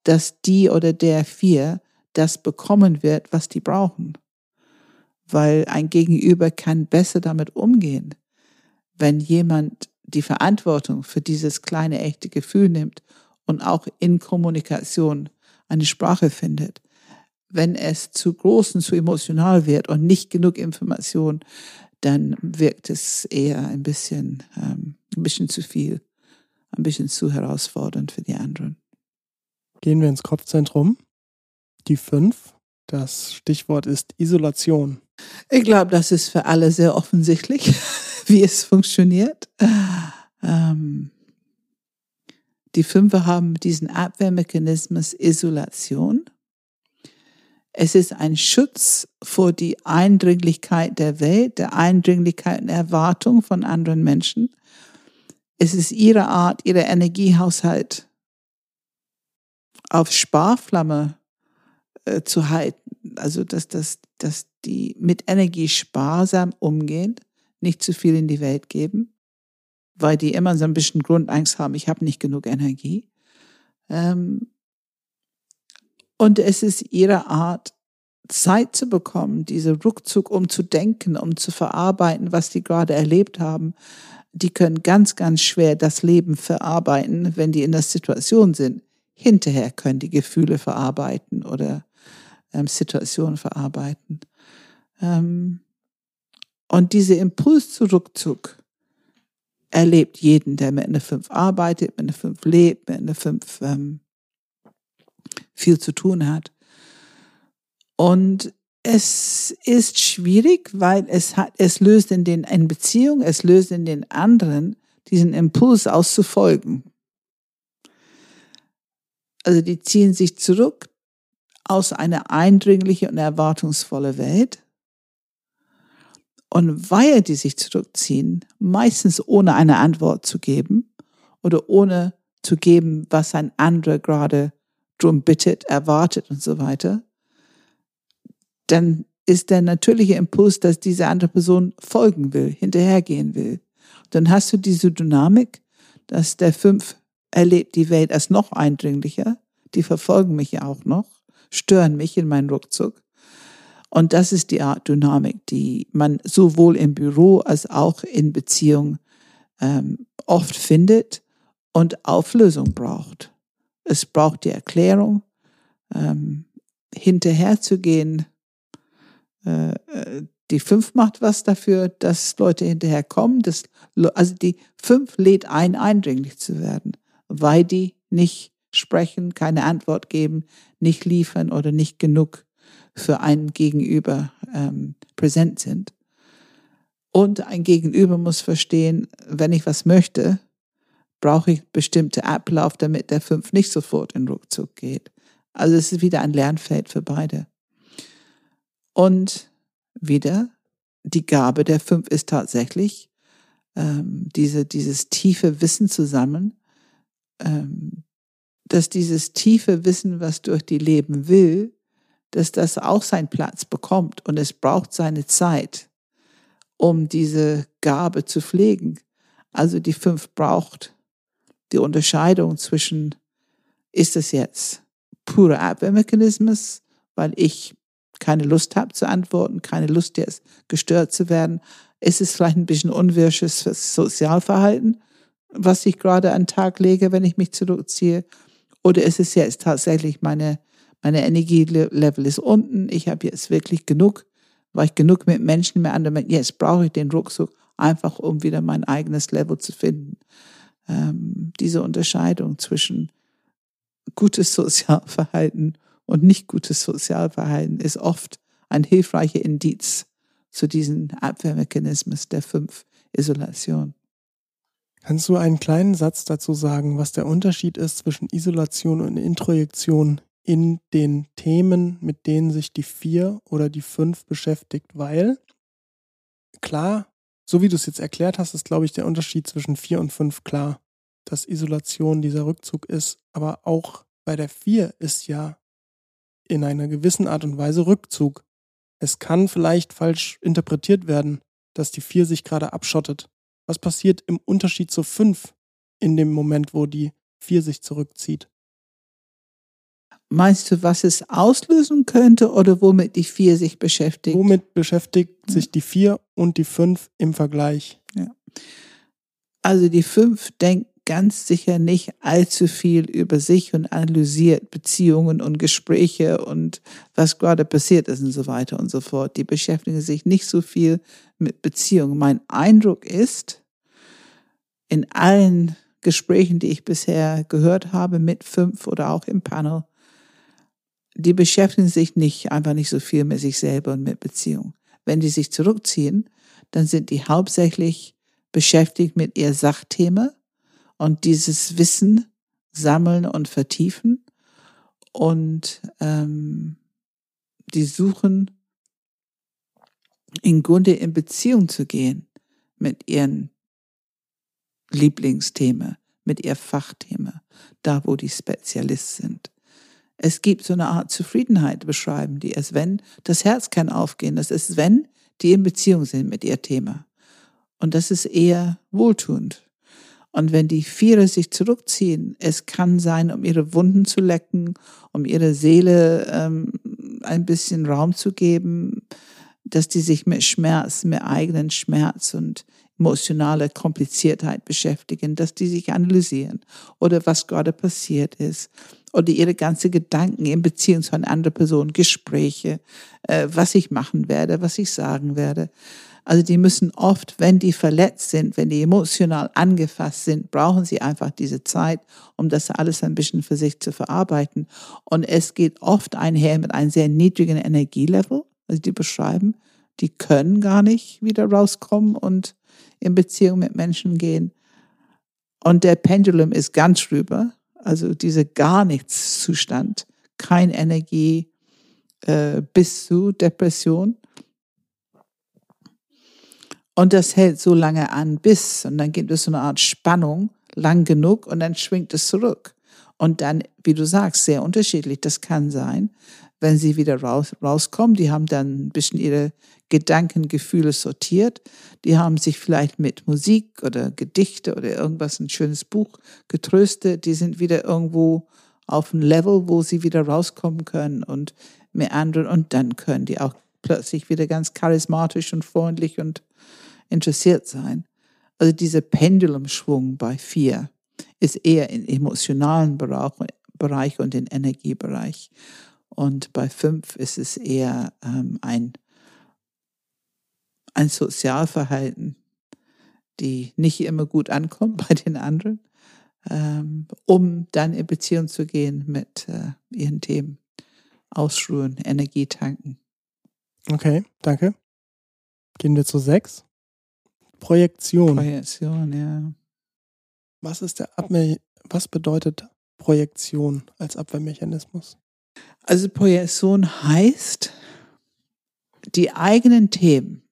dass die oder der vier das bekommen wird, was die brauchen. Weil ein Gegenüber kann besser damit umgehen, wenn jemand die Verantwortung für dieses kleine echte Gefühl nimmt und auch in Kommunikation eine Sprache findet. Wenn es zu groß und zu emotional wird und nicht genug Information, dann wirkt es eher ein bisschen, ähm, ein bisschen zu viel, ein bisschen zu herausfordernd für die anderen. Gehen wir ins Kopfzentrum. Die fünf. Das Stichwort ist Isolation. Ich glaube, das ist für alle sehr offensichtlich, wie es funktioniert. Ähm, die Fünfe haben diesen Abwehrmechanismus Isolation. Es ist ein Schutz vor die Eindringlichkeit der Welt, der Eindringlichkeit und Erwartung von anderen Menschen. Es ist ihre Art, ihre Energiehaushalt auf Sparflamme äh, zu halten. Also, dass, dass, dass die mit Energie sparsam umgehen, nicht zu viel in die Welt geben, weil die immer so ein bisschen Grundangst haben, ich habe nicht genug Energie. Ähm, und es ist ihre Art, Zeit zu bekommen, diese Rückzug, um zu denken, um zu verarbeiten, was die gerade erlebt haben. Die können ganz, ganz schwer das Leben verarbeiten, wenn die in der Situation sind. Hinterher können die Gefühle verarbeiten oder ähm, Situationen verarbeiten. Ähm, und dieser Impuls zu Rückzug erlebt jeden, der mit einer Fünf arbeitet, mit einer Fünf lebt, mit einer Fünf ähm, viel zu tun hat. Und es ist schwierig, weil es hat, es löst in den, in Beziehung, es löst in den anderen diesen Impuls auszufolgen. Also die ziehen sich zurück aus einer eindringlichen und erwartungsvollen Welt. Und weil die sich zurückziehen, meistens ohne eine Antwort zu geben oder ohne zu geben, was ein anderer gerade drum bittet, erwartet und so weiter, dann ist der natürliche Impuls, dass diese andere Person folgen will, hinterhergehen will. Dann hast du diese Dynamik, dass der Fünf erlebt die Welt als noch eindringlicher. Die verfolgen mich ja auch noch, stören mich in meinen Rückzug. Und das ist die Art Dynamik, die man sowohl im Büro als auch in Beziehung ähm, oft findet und Auflösung braucht. Es braucht die Erklärung, ähm, hinterherzugehen. Äh, äh, die fünf macht was dafür, dass Leute hinterherkommen. Das, also die fünf lädt ein, eindringlich zu werden, weil die nicht sprechen, keine Antwort geben, nicht liefern oder nicht genug für einen Gegenüber ähm, präsent sind. Und ein Gegenüber muss verstehen, wenn ich was möchte, brauche ich bestimmte Ablauf, damit der fünf nicht sofort in Rückzug geht. Also es ist wieder ein Lernfeld für beide. Und wieder, die Gabe der fünf ist tatsächlich, ähm, diese, dieses tiefe Wissen zusammen, ähm, dass dieses tiefe Wissen, was durch die Leben will, dass das auch seinen Platz bekommt und es braucht seine Zeit um diese Gabe zu pflegen. Also die fünf braucht die Unterscheidung zwischen, ist es jetzt pure Abwehrmechanismus, weil ich keine Lust habe zu antworten, keine Lust jetzt gestört zu werden. Ist es vielleicht ein bisschen unwirsches Sozialverhalten, was ich gerade an den Tag lege, wenn ich mich zurückziehe? Oder ist es jetzt tatsächlich meine, meine Energielevel ist unten, ich habe jetzt wirklich genug weil ich genug mit Menschen mehr an, jetzt brauche ich den Rucksack einfach, um wieder mein eigenes Level zu finden. Ähm, diese Unterscheidung zwischen gutes Sozialverhalten und nicht gutes Sozialverhalten ist oft ein hilfreicher Indiz zu diesen Abwehrmechanismus der fünf Isolation. Kannst du einen kleinen Satz dazu sagen, was der Unterschied ist zwischen Isolation und Introjektion in den Themen, mit denen sich die vier oder die fünf beschäftigt, weil klar, so wie du es jetzt erklärt hast, ist, glaube ich, der Unterschied zwischen vier und fünf klar, dass Isolation dieser Rückzug ist, aber auch bei der vier ist ja in einer gewissen Art und Weise Rückzug. Es kann vielleicht falsch interpretiert werden, dass die vier sich gerade abschottet. Was passiert im Unterschied zur fünf in dem Moment, wo die vier sich zurückzieht? Meinst du, was es auslösen könnte oder womit die vier sich beschäftigt? Womit beschäftigt sich die vier und die fünf im Vergleich? Ja. Also die fünf denkt ganz sicher nicht allzu viel über sich und analysiert Beziehungen und Gespräche und was gerade passiert ist und so weiter und so fort. Die beschäftigen sich nicht so viel mit Beziehungen. Mein Eindruck ist, in allen Gesprächen, die ich bisher gehört habe mit fünf oder auch im Panel, die beschäftigen sich nicht, einfach nicht so viel mit sich selber und mit Beziehung. Wenn die sich zurückziehen, dann sind die hauptsächlich beschäftigt mit ihr Sachthema und dieses Wissen sammeln und vertiefen und ähm, die suchen im Grunde in Beziehung zu gehen mit ihren Lieblingsthema, mit ihr Fachthema, da wo die Spezialist sind. Es gibt so eine Art Zufriedenheit, beschreiben die es, wenn das Herz kann aufgehen. Das ist, wenn die in Beziehung sind mit ihr Thema. Und das ist eher wohltuend. Und wenn die Vierer sich zurückziehen, es kann sein, um ihre Wunden zu lecken, um ihre Seele ähm, ein bisschen Raum zu geben, dass die sich mit Schmerz, mit eigenen Schmerz und emotionale Kompliziertheit beschäftigen, dass die sich analysieren oder was gerade passiert ist oder ihre ganze Gedanken in Beziehung zu einer anderen Person, Gespräche, äh, was ich machen werde, was ich sagen werde. Also die müssen oft, wenn die verletzt sind, wenn die emotional angefasst sind, brauchen sie einfach diese Zeit, um das alles ein bisschen für sich zu verarbeiten. Und es geht oft einher mit einem sehr niedrigen Energielevel, also die beschreiben, die können gar nicht wieder rauskommen und in Beziehung mit Menschen gehen. Und der Pendulum ist ganz rüber. Also diese gar nichts Zustand, kein Energie äh, bis zu Depression. Und das hält so lange an bis, und dann gibt es so eine Art Spannung, lang genug, und dann schwingt es zurück. Und dann, wie du sagst, sehr unterschiedlich. Das kann sein, wenn sie wieder raus, rauskommen. Die haben dann ein bisschen ihre Gedanken, Gefühle sortiert. Die haben sich vielleicht mit Musik oder Gedichte oder irgendwas, ein schönes Buch getröstet. Die sind wieder irgendwo auf einem Level, wo sie wieder rauskommen können und meandern. Und dann können die auch plötzlich wieder ganz charismatisch und freundlich und interessiert sein. Also dieser Pendulumschwung bei vier ist eher im emotionalen Bereich, Bereich und im Energiebereich. Und bei fünf ist es eher ähm, ein, ein Sozialverhalten, die nicht immer gut ankommt bei den anderen. ähm, um dann in Beziehung zu gehen mit äh, ihren Themen. Ausruhen, Energie tanken. Okay, danke. Gehen wir zu sechs. Projektion. Projektion, ja. Was ist der Abwehr, was bedeutet Projektion als Abwehrmechanismus? Also Projektion heißt, die eigenen Themen,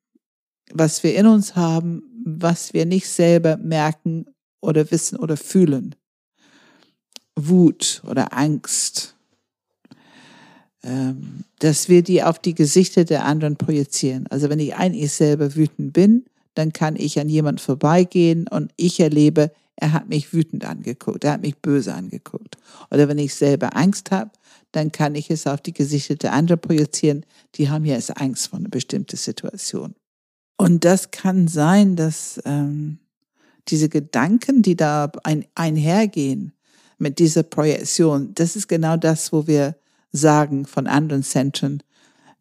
was wir in uns haben, was wir nicht selber merken oder wissen oder fühlen. Wut oder Angst, ähm, dass wir die auf die Gesichter der anderen projizieren. Also wenn ich eigentlich selber wütend bin, dann kann ich an jemand vorbeigehen und ich erlebe, er hat mich wütend angeguckt, er hat mich böse angeguckt. Oder wenn ich selber Angst habe, dann kann ich es auf die Gesichter der anderen projizieren. Die haben ja jetzt Angst vor einer bestimmten Situation. Und das kann sein, dass ähm, diese Gedanken, die da ein, einhergehen mit dieser Projektion, das ist genau das, wo wir sagen von anderen Zentren,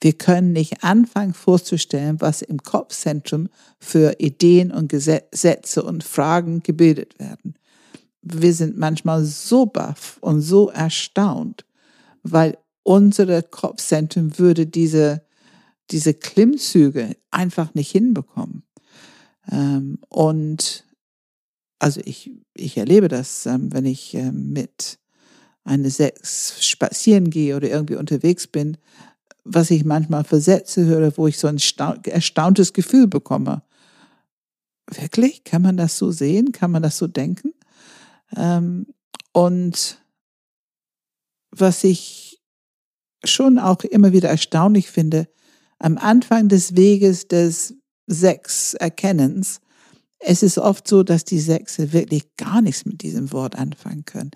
wir können nicht anfangen vorzustellen, was im Kopfzentrum für Ideen und Gesetze und Fragen gebildet werden. Wir sind manchmal so baff und so erstaunt, weil unsere Kopfzentrum würde diese, diese Klimmzüge einfach nicht hinbekommen. Ähm, und also ich, ich erlebe das, ähm, wenn ich ähm, mit eine Sechs spazieren gehe oder irgendwie unterwegs bin, was ich manchmal für Sätze höre, wo ich so ein erstauntes Gefühl bekomme. Wirklich? Kann man das so sehen? Kann man das so denken? Ähm, und was ich schon auch immer wieder erstaunlich finde, am Anfang des Weges des Sechs-Erkennens, es ist oft so, dass die Sechse wirklich gar nichts mit diesem Wort anfangen können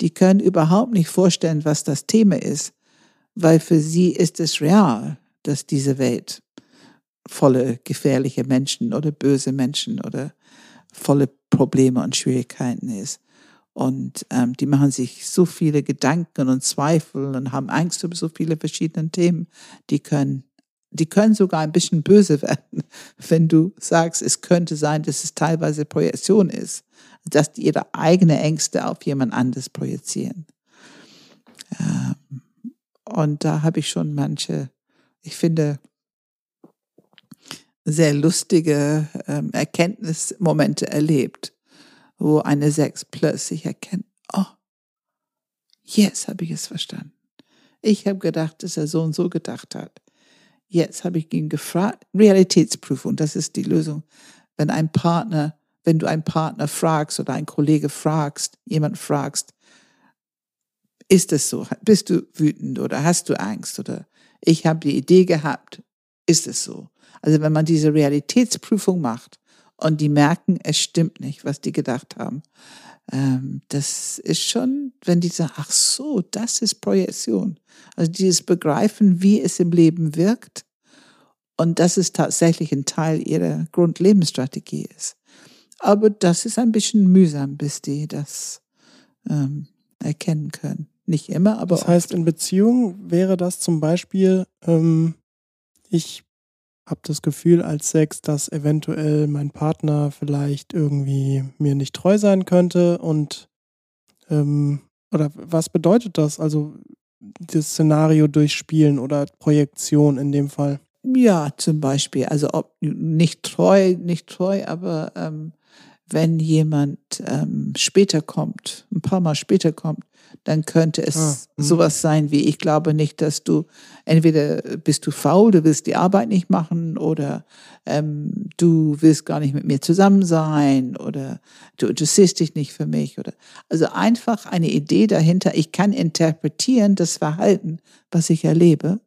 die können überhaupt nicht vorstellen, was das Thema ist, weil für sie ist es real, dass diese Welt volle gefährliche Menschen oder böse Menschen oder volle Probleme und Schwierigkeiten ist. Und ähm, die machen sich so viele Gedanken und Zweifel und haben Angst über so viele verschiedene Themen. Die können, die können sogar ein bisschen böse werden, wenn du sagst, es könnte sein, dass es teilweise Projektion ist dass die ihre eigenen Ängste auf jemand anderes projizieren. Ähm, und da habe ich schon manche, ich finde, sehr lustige ähm, Erkenntnismomente erlebt, wo eine Sechs plötzlich erkennt, oh, jetzt habe ich es verstanden. Ich habe gedacht, dass er so und so gedacht hat. Jetzt habe ich ihn gefragt. Realitätsprüfung, das ist die Lösung. Wenn ein Partner wenn du einen Partner fragst oder einen Kollege fragst, jemand fragst, ist es so? Bist du wütend oder hast du Angst oder ich habe die Idee gehabt, ist es so? Also wenn man diese Realitätsprüfung macht und die merken, es stimmt nicht, was die gedacht haben, ähm, das ist schon, wenn die sagen, ach so, das ist Projektion. Also dieses Begreifen, wie es im Leben wirkt und dass es tatsächlich ein Teil ihrer Grundlebensstrategie ist. Aber das ist ein bisschen mühsam, bis die das ähm, erkennen können. Nicht immer, aber. Das heißt, oft. in Beziehungen wäre das zum Beispiel, ähm, ich habe das Gefühl als Sex, dass eventuell mein Partner vielleicht irgendwie mir nicht treu sein könnte und ähm, oder was bedeutet das? Also das Szenario durchspielen oder Projektion in dem Fall. Ja, zum Beispiel. Also ob nicht treu, nicht treu, aber ähm, wenn jemand ähm, später kommt, ein paar Mal später kommt, dann könnte es ah, hm. sowas sein wie, ich glaube nicht, dass du, entweder bist du faul, du willst die Arbeit nicht machen oder ähm, du willst gar nicht mit mir zusammen sein oder du interessierst dich nicht für mich oder, also einfach eine Idee dahinter, ich kann interpretieren das Verhalten, was ich erlebe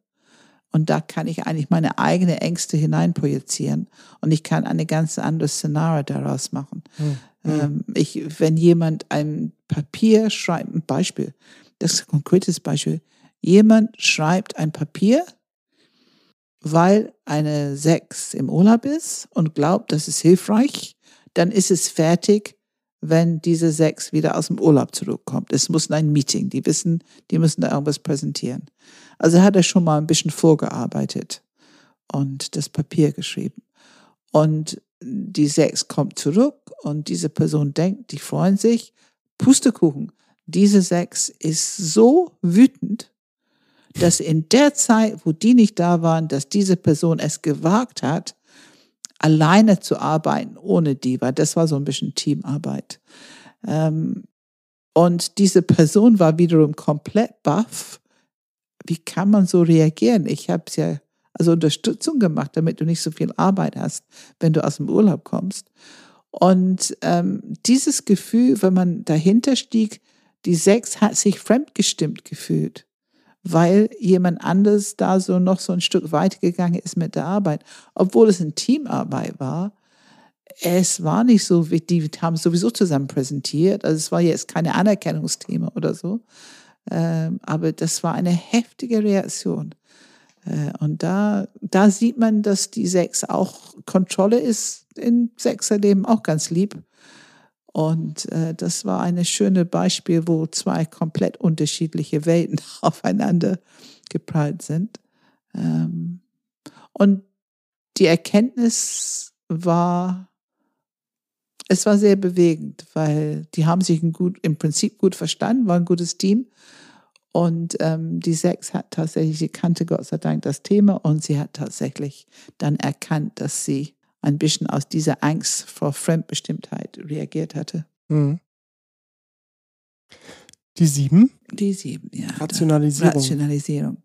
und da kann ich eigentlich meine eigenen Ängste hineinprojizieren und ich kann eine ganz andere Szenario daraus machen. Mhm. Ähm, ich, wenn jemand ein Papier schreibt, ein Beispiel, das ist ein konkretes Beispiel. Jemand schreibt ein Papier, weil eine Sechs im Urlaub ist und glaubt, das ist hilfreich, dann ist es fertig, wenn diese Sechs wieder aus dem Urlaub zurückkommt. Es muss ein Meeting, die wissen, die müssen da irgendwas präsentieren. Also hat er schon mal ein bisschen vorgearbeitet und das Papier geschrieben. Und die Sechs kommt zurück und diese Person denkt, die freuen sich, Pustekuchen. Diese Sechs ist so wütend, dass in der Zeit, wo die nicht da waren, dass diese Person es gewagt hat, alleine zu arbeiten ohne die, weil das war so ein bisschen Teamarbeit. Ähm, und diese Person war wiederum komplett baff. Wie kann man so reagieren? Ich habe es ja also Unterstützung gemacht, damit du nicht so viel Arbeit hast, wenn du aus dem Urlaub kommst. Und ähm, dieses Gefühl, wenn man dahinter stieg, die Sechs hat sich fremdgestimmt gefühlt, weil jemand anderes da so noch so ein Stück weitergegangen ist mit der Arbeit, obwohl es eine Teamarbeit war. Es war nicht so, die haben sowieso zusammen präsentiert. Also es war jetzt keine Anerkennungsthema oder so. Ähm, aber das war eine heftige Reaktion. Äh, und da, da sieht man, dass die Sechs auch Kontrolle ist in Sechserleben auch ganz lieb. Und äh, das war ein schönes Beispiel, wo zwei komplett unterschiedliche Welten aufeinander geprallt sind. Ähm, und die Erkenntnis war, es war sehr bewegend, weil die haben sich gut, im Prinzip gut verstanden, war ein gutes Team. Und ähm, die Sechs hat tatsächlich, sie kannte Gott sei Dank das Thema und sie hat tatsächlich dann erkannt, dass sie ein bisschen aus dieser Angst vor Fremdbestimmtheit reagiert hatte. Mhm. Die sieben? Die sieben, ja. Rationalisierung. Rationalisierung.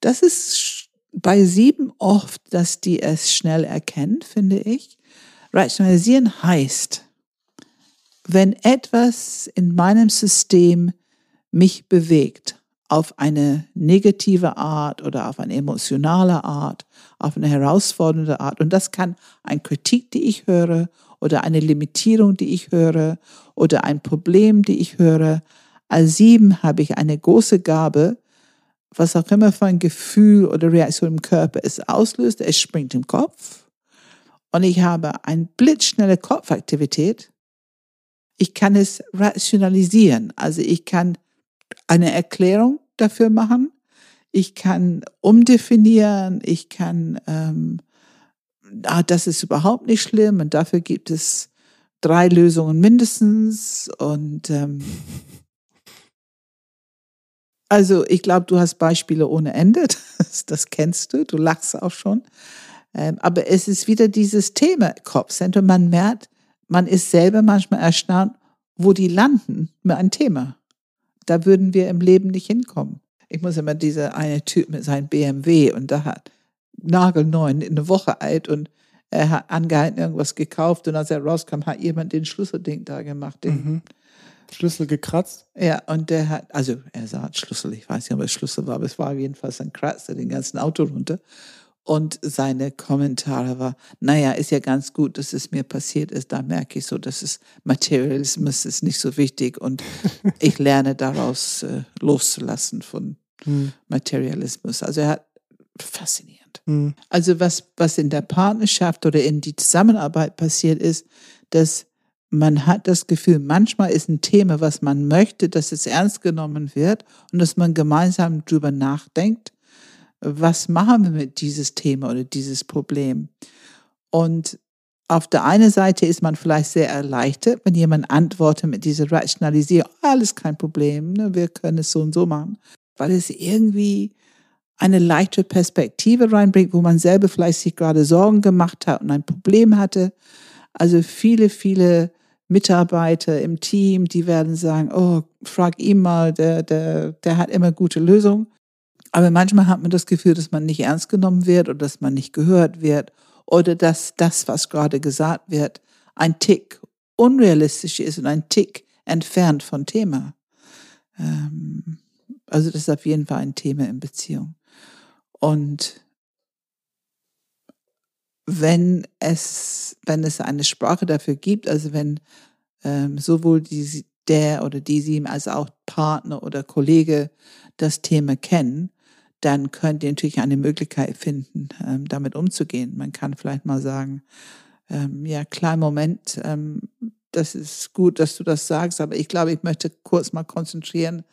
Das ist bei sieben oft, dass die es schnell erkennen, finde ich. Rationalisieren heißt, wenn etwas in meinem System mich bewegt, auf eine negative Art oder auf eine emotionale Art, auf eine herausfordernde Art. Und das kann ein Kritik, die ich höre, oder eine Limitierung, die ich höre, oder ein Problem, die ich höre. Als sieben habe ich eine große Gabe, was auch immer für ein Gefühl oder Reaktion im Körper es auslöst, es springt im Kopf. Und ich habe eine blitzschnelle Kopfaktivität. Ich kann es rationalisieren. Also ich kann eine Erklärung dafür machen. Ich kann umdefinieren. Ich kann, ähm, ah, das ist überhaupt nicht schlimm und dafür gibt es drei Lösungen mindestens. Und ähm, also ich glaube, du hast Beispiele ohne Ende. Das, das kennst du. Du lachst auch schon. Ähm, aber es ist wieder dieses Thema Kopfcenter. Man merkt, man ist selber manchmal erstaunt, wo die landen mit einem Thema. Da würden wir im Leben nicht hinkommen. Ich muss immer dieser eine Typ mit seinem BMW und da hat nagelneun, eine Woche alt und er hat angehalten irgendwas gekauft und als er rauskam, hat jemand den Schlüsselding da gemacht. Mhm. Schlüssel gekratzt? Ja, und der hat, also er sah Schlüssel, ich weiß nicht, ob es Schlüssel war, aber es war jedenfalls ein Kratzer den ganzen Auto runter. Und seine Kommentare war, naja, ist ja ganz gut, dass es mir passiert ist. Da merke ich so, dass es Materialismus ist nicht so wichtig und ich lerne daraus äh, loszulassen von hm. Materialismus. Also er hat faszinierend. Hm. Also was, was in der Partnerschaft oder in die Zusammenarbeit passiert ist, dass man hat das Gefühl, manchmal ist ein Thema, was man möchte, dass es ernst genommen wird und dass man gemeinsam drüber nachdenkt was machen wir mit dieses Thema oder dieses Problem? Und auf der einen Seite ist man vielleicht sehr erleichtert, wenn jemand antwortet mit dieser Rationalisierung, alles kein Problem, ne, wir können es so und so machen, weil es irgendwie eine leichte Perspektive reinbringt, wo man selber vielleicht sich gerade Sorgen gemacht hat und ein Problem hatte. Also viele, viele Mitarbeiter im Team, die werden sagen, oh, frag ihn mal, der, der, der hat immer gute Lösungen. Aber manchmal hat man das Gefühl, dass man nicht ernst genommen wird oder dass man nicht gehört wird oder dass das, was gerade gesagt wird, ein Tick unrealistisch ist und ein Tick entfernt von Thema. Ähm, also das ist auf jeden Fall ein Thema in Beziehung. Und wenn es, wenn es eine Sprache dafür gibt, also wenn ähm, sowohl die, der oder die sie als auch Partner oder Kollege das Thema kennen, dann könnt ihr natürlich eine Möglichkeit finden, ähm, damit umzugehen. Man kann vielleicht mal sagen, ähm, ja, kleinen Moment, ähm, das ist gut, dass du das sagst, aber ich glaube, ich möchte kurz mal konzentrieren,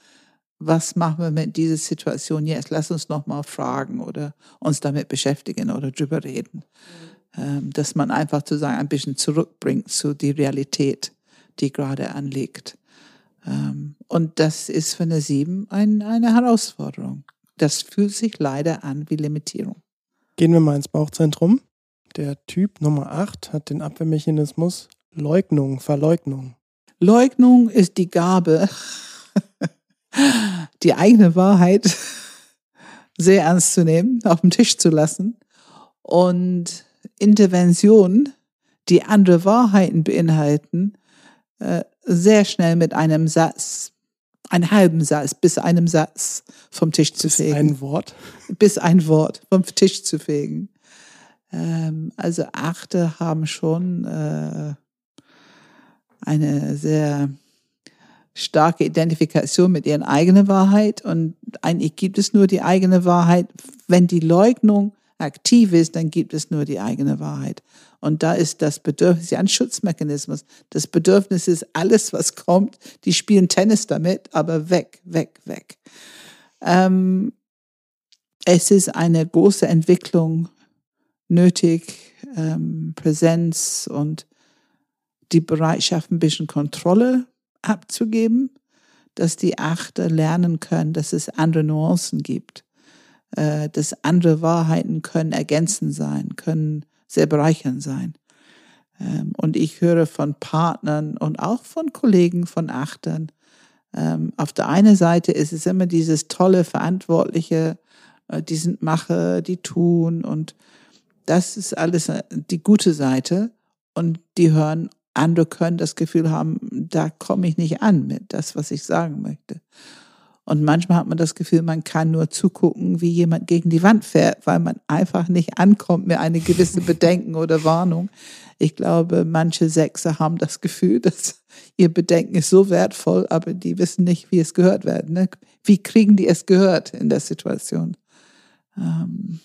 was machen wir mit dieser Situation jetzt? Lass uns noch mal fragen oder uns damit beschäftigen oder drüber reden. Mhm. dass man einfach zu sagen, ein bisschen zurückbringt zu die Realität, die gerade anliegt. Ähm, und das ist für eine Sieben ein, eine Herausforderung. Das fühlt sich leider an wie Limitierung. Gehen wir mal ins Bauchzentrum. Der Typ Nummer 8 hat den Abwehrmechanismus Leugnung, Verleugnung. Leugnung ist die Gabe, die eigene Wahrheit sehr ernst zu nehmen, auf dem Tisch zu lassen und Interventionen, die andere Wahrheiten beinhalten, äh, sehr schnell mit einem Satz, einem halben Satz, bis einem Satz vom Tisch zu fegen. Bis ein Wort? Bis ein Wort vom Tisch zu fegen. Ähm, also Achte haben schon äh, eine sehr starke Identifikation mit ihren eigenen Wahrheit und eigentlich gibt es nur die eigene Wahrheit. Wenn die Leugnung aktiv ist, dann gibt es nur die eigene Wahrheit. Und da ist das Bedürfnis, ja ein Schutzmechanismus. Das Bedürfnis ist alles, was kommt. Die spielen Tennis damit, aber weg, weg, weg. Ähm, es ist eine große Entwicklung nötig, ähm, Präsenz und die Bereitschaft, ein bisschen Kontrolle abzugeben, dass die Achter lernen können, dass es andere Nuancen gibt, äh, dass andere Wahrheiten können ergänzend sein, können sehr bereichernd sein. Ähm, und ich höre von Partnern und auch von Kollegen von Achtern, ähm, auf der einen Seite ist es immer dieses tolle, verantwortliche, äh, die sind Macher, die tun und das ist alles äh, die gute Seite. Und die hören andere können das Gefühl haben, da komme ich nicht an mit das, was ich sagen möchte. Und manchmal hat man das Gefühl, man kann nur zugucken, wie jemand gegen die Wand fährt, weil man einfach nicht ankommt mit einer gewissen Bedenken oder Warnung. Ich glaube, manche Sechser haben das Gefühl, dass ihr Bedenken ist so wertvoll, aber die wissen nicht, wie es gehört wird. Ne? Wie kriegen die es gehört in der Situation? Ähm,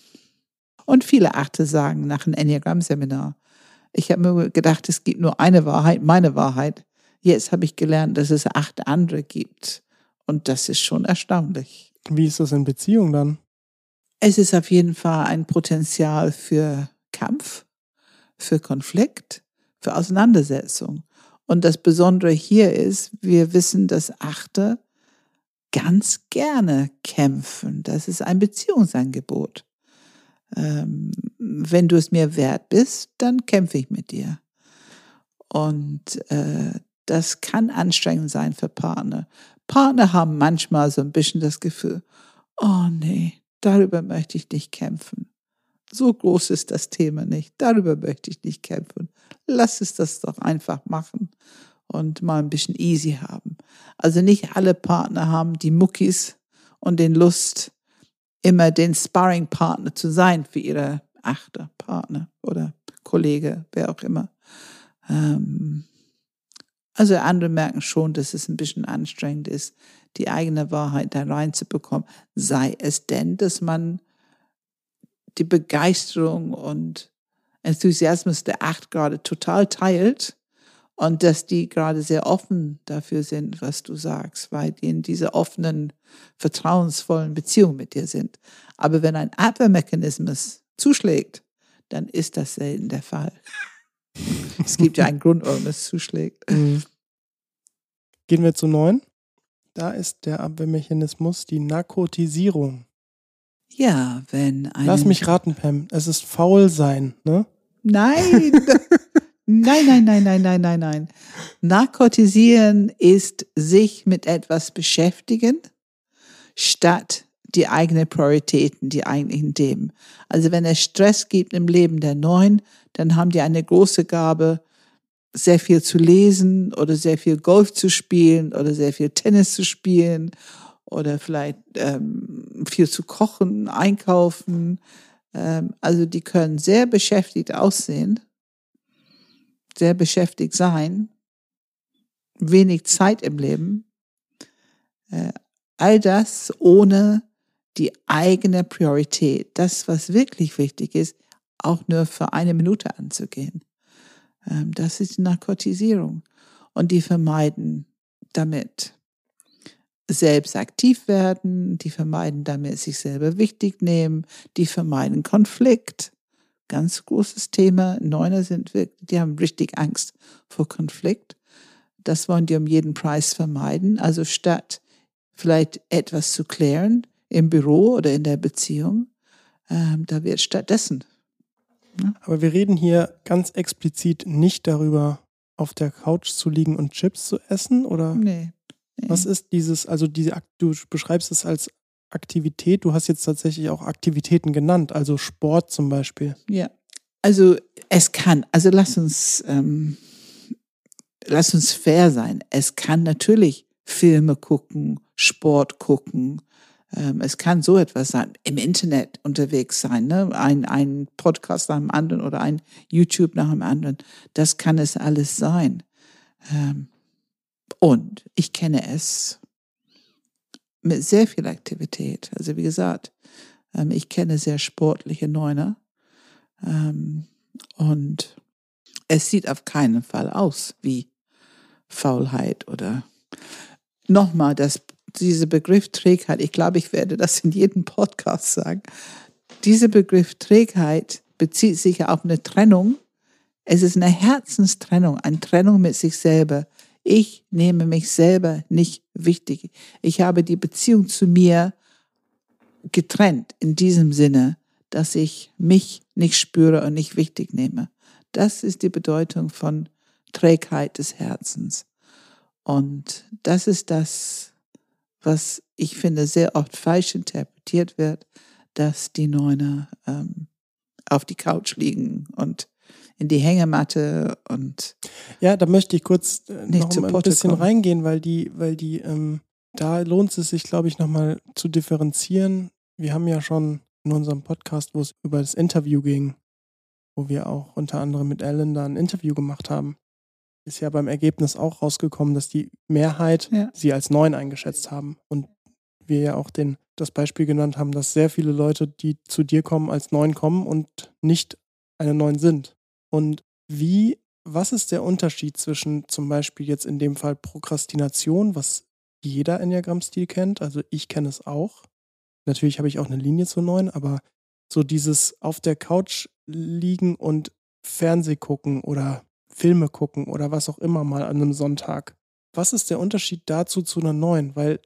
und viele Achte sagen nach einem Enneagramm-Seminar, ich habe mir gedacht, es gibt nur eine Wahrheit, meine Wahrheit. Jetzt habe ich gelernt, dass es acht andere gibt. Und das ist schon erstaunlich. Wie ist das in Beziehung dann? Es ist auf jeden Fall ein Potenzial für Kampf, für Konflikt, für Auseinandersetzung. Und das Besondere hier ist, wir wissen, dass Achte ganz gerne kämpfen. Das ist ein Beziehungsangebot ähm, wenn du es mir wert bist, dann kämpfe ich mit dir. Und äh, das kann anstrengend sein für Partner. Partner haben manchmal so ein bisschen das Gefühl, oh nee, darüber möchte ich nicht kämpfen. So groß ist das Thema nicht. Darüber möchte ich nicht kämpfen. Lass es das doch einfach machen und mal ein bisschen easy haben. Also nicht alle Partner haben die Muckis und den Lust, immer den Sparring-Partner zu sein für ihre achte Partner oder Kollege, wer auch immer. Ähm, also andere merken schon, dass es ein bisschen anstrengend ist, die eigene Wahrheit da reinzubekommen. Sei es denn, dass man die Begeisterung und Enthusiasmus der Acht gerade total teilt und dass die gerade sehr offen dafür sind, was du sagst, weil die in dieser offenen, vertrauensvollen Beziehung mit dir sind. Aber wenn ein Abwehrmechanismus zuschlägt, dann ist das selten der Fall. es gibt ja einen Grund, warum es zuschlägt. Mhm. Gehen wir zu neun. Da ist der Abwehrmechanismus die Narkotisierung. Ja, wenn ein. Lass mich raten, Pam. Es ist faul sein, ne? Nein! Nein, nein, nein, nein, nein, nein, nein. Narkotisieren ist sich mit etwas beschäftigen, statt die eigenen Prioritäten, die eigentlichen Themen. Also wenn es Stress gibt im Leben der Neuen, dann haben die eine große Gabe, sehr viel zu lesen oder sehr viel Golf zu spielen oder sehr viel Tennis zu spielen oder vielleicht ähm, viel zu kochen, einkaufen. Ähm, also die können sehr beschäftigt aussehen sehr beschäftigt sein, wenig Zeit im Leben, äh, all das ohne die eigene Priorität, das, was wirklich wichtig ist, auch nur für eine Minute anzugehen. Ähm, das ist die Narkotisierung. Und die vermeiden damit selbst aktiv werden, die vermeiden damit sich selber wichtig nehmen, die vermeiden Konflikt, ganz großes Thema. Neuner sind wirklich, die haben richtig Angst vor Konflikt. Das wollen die um jeden Preis vermeiden. Also statt vielleicht etwas zu klären im Büro oder in der Beziehung, ähm, da wird stattdessen. Ne? Aber wir reden hier ganz explizit nicht darüber, auf der Couch zu liegen und Chips zu essen, oder? Nee. nee. Was ist dieses, also diese, du beschreibst es als Aktivität, du hast jetzt tatsächlich auch Aktivitäten genannt, also Sport zum Beispiel. Ja. Also es kann, also lass uns, ähm, lass uns fair sein. Es kann natürlich Filme gucken, Sport gucken. Ähm, es kann so etwas sein, im Internet unterwegs sein, ne? ein, ein Podcast nach dem anderen oder ein YouTube nach dem anderen. Das kann es alles sein. Ähm, und ich kenne es mit sehr viel Aktivität. Also wie gesagt, ähm, ich kenne sehr sportliche Neuner. Und es sieht auf keinen Fall aus wie Faulheit oder nochmal, dass dieser Begriff Trägheit, ich glaube, ich werde das in jedem Podcast sagen. Dieser Begriff Trägheit bezieht sich auf eine Trennung. Es ist eine Herzenstrennung, eine Trennung mit sich selber. Ich nehme mich selber nicht wichtig. Ich habe die Beziehung zu mir getrennt in diesem Sinne, dass ich mich nicht spüre und nicht wichtig nehme. Das ist die Bedeutung von Trägheit des Herzens. Und das ist das, was ich finde sehr oft falsch interpretiert wird, dass die Neuner ähm, auf die Couch liegen und in die Hängematte und ja, da möchte ich kurz äh, noch mal ein bisschen kommen. reingehen, weil die, weil die, ähm, da lohnt es sich, glaube ich, nochmal zu differenzieren. Wir haben ja schon in unserem Podcast, wo es über das Interview ging, wo wir auch unter anderem mit Ellen da ein Interview gemacht haben, ist ja beim Ergebnis auch rausgekommen, dass die Mehrheit ja. sie als neun eingeschätzt haben. Und wir ja auch den, das Beispiel genannt haben, dass sehr viele Leute, die zu dir kommen, als neun kommen und nicht eine neun sind. Und wie, was ist der Unterschied zwischen zum Beispiel jetzt in dem Fall Prokrastination, was jeder Enneagramm-Stil kennt, also ich kenne es auch. Natürlich habe ich auch eine Linie zu neun, aber so dieses auf der Couch liegen und Fernseh gucken oder Filme gucken oder was auch immer mal an einem Sonntag. Was ist der Unterschied dazu zu einer neuen? Weil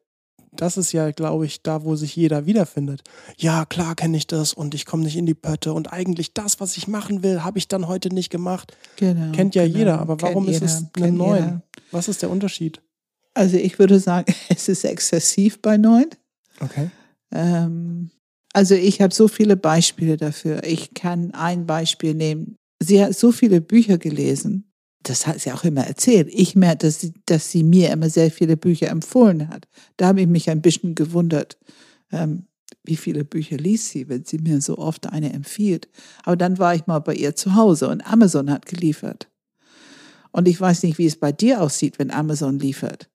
das ist ja, glaube ich, da, wo sich jeder wiederfindet. Ja, klar kenne ich das und ich komme nicht in die Pötte und eigentlich das, was ich machen will, habe ich dann heute nicht gemacht. Genau, Kennt ja genau. jeder, aber warum Kennt ist es eine neun? Was ist der Unterschied? Also ich würde sagen, es ist exzessiv bei neun. Okay. Ähm, also ich habe so viele Beispiele dafür. Ich kann ein Beispiel nehmen. Sie hat so viele Bücher gelesen das hat sie auch immer erzählt. Ich merke, dass sie, dass sie mir immer sehr viele Bücher empfohlen hat. Da habe ich mich ein bisschen gewundert, ähm, wie viele Bücher liest sie, wenn sie mir so oft eine empfiehlt. Aber dann war ich mal bei ihr zu Hause und Amazon hat geliefert. Und ich weiß nicht, wie es bei dir aussieht, wenn Amazon liefert.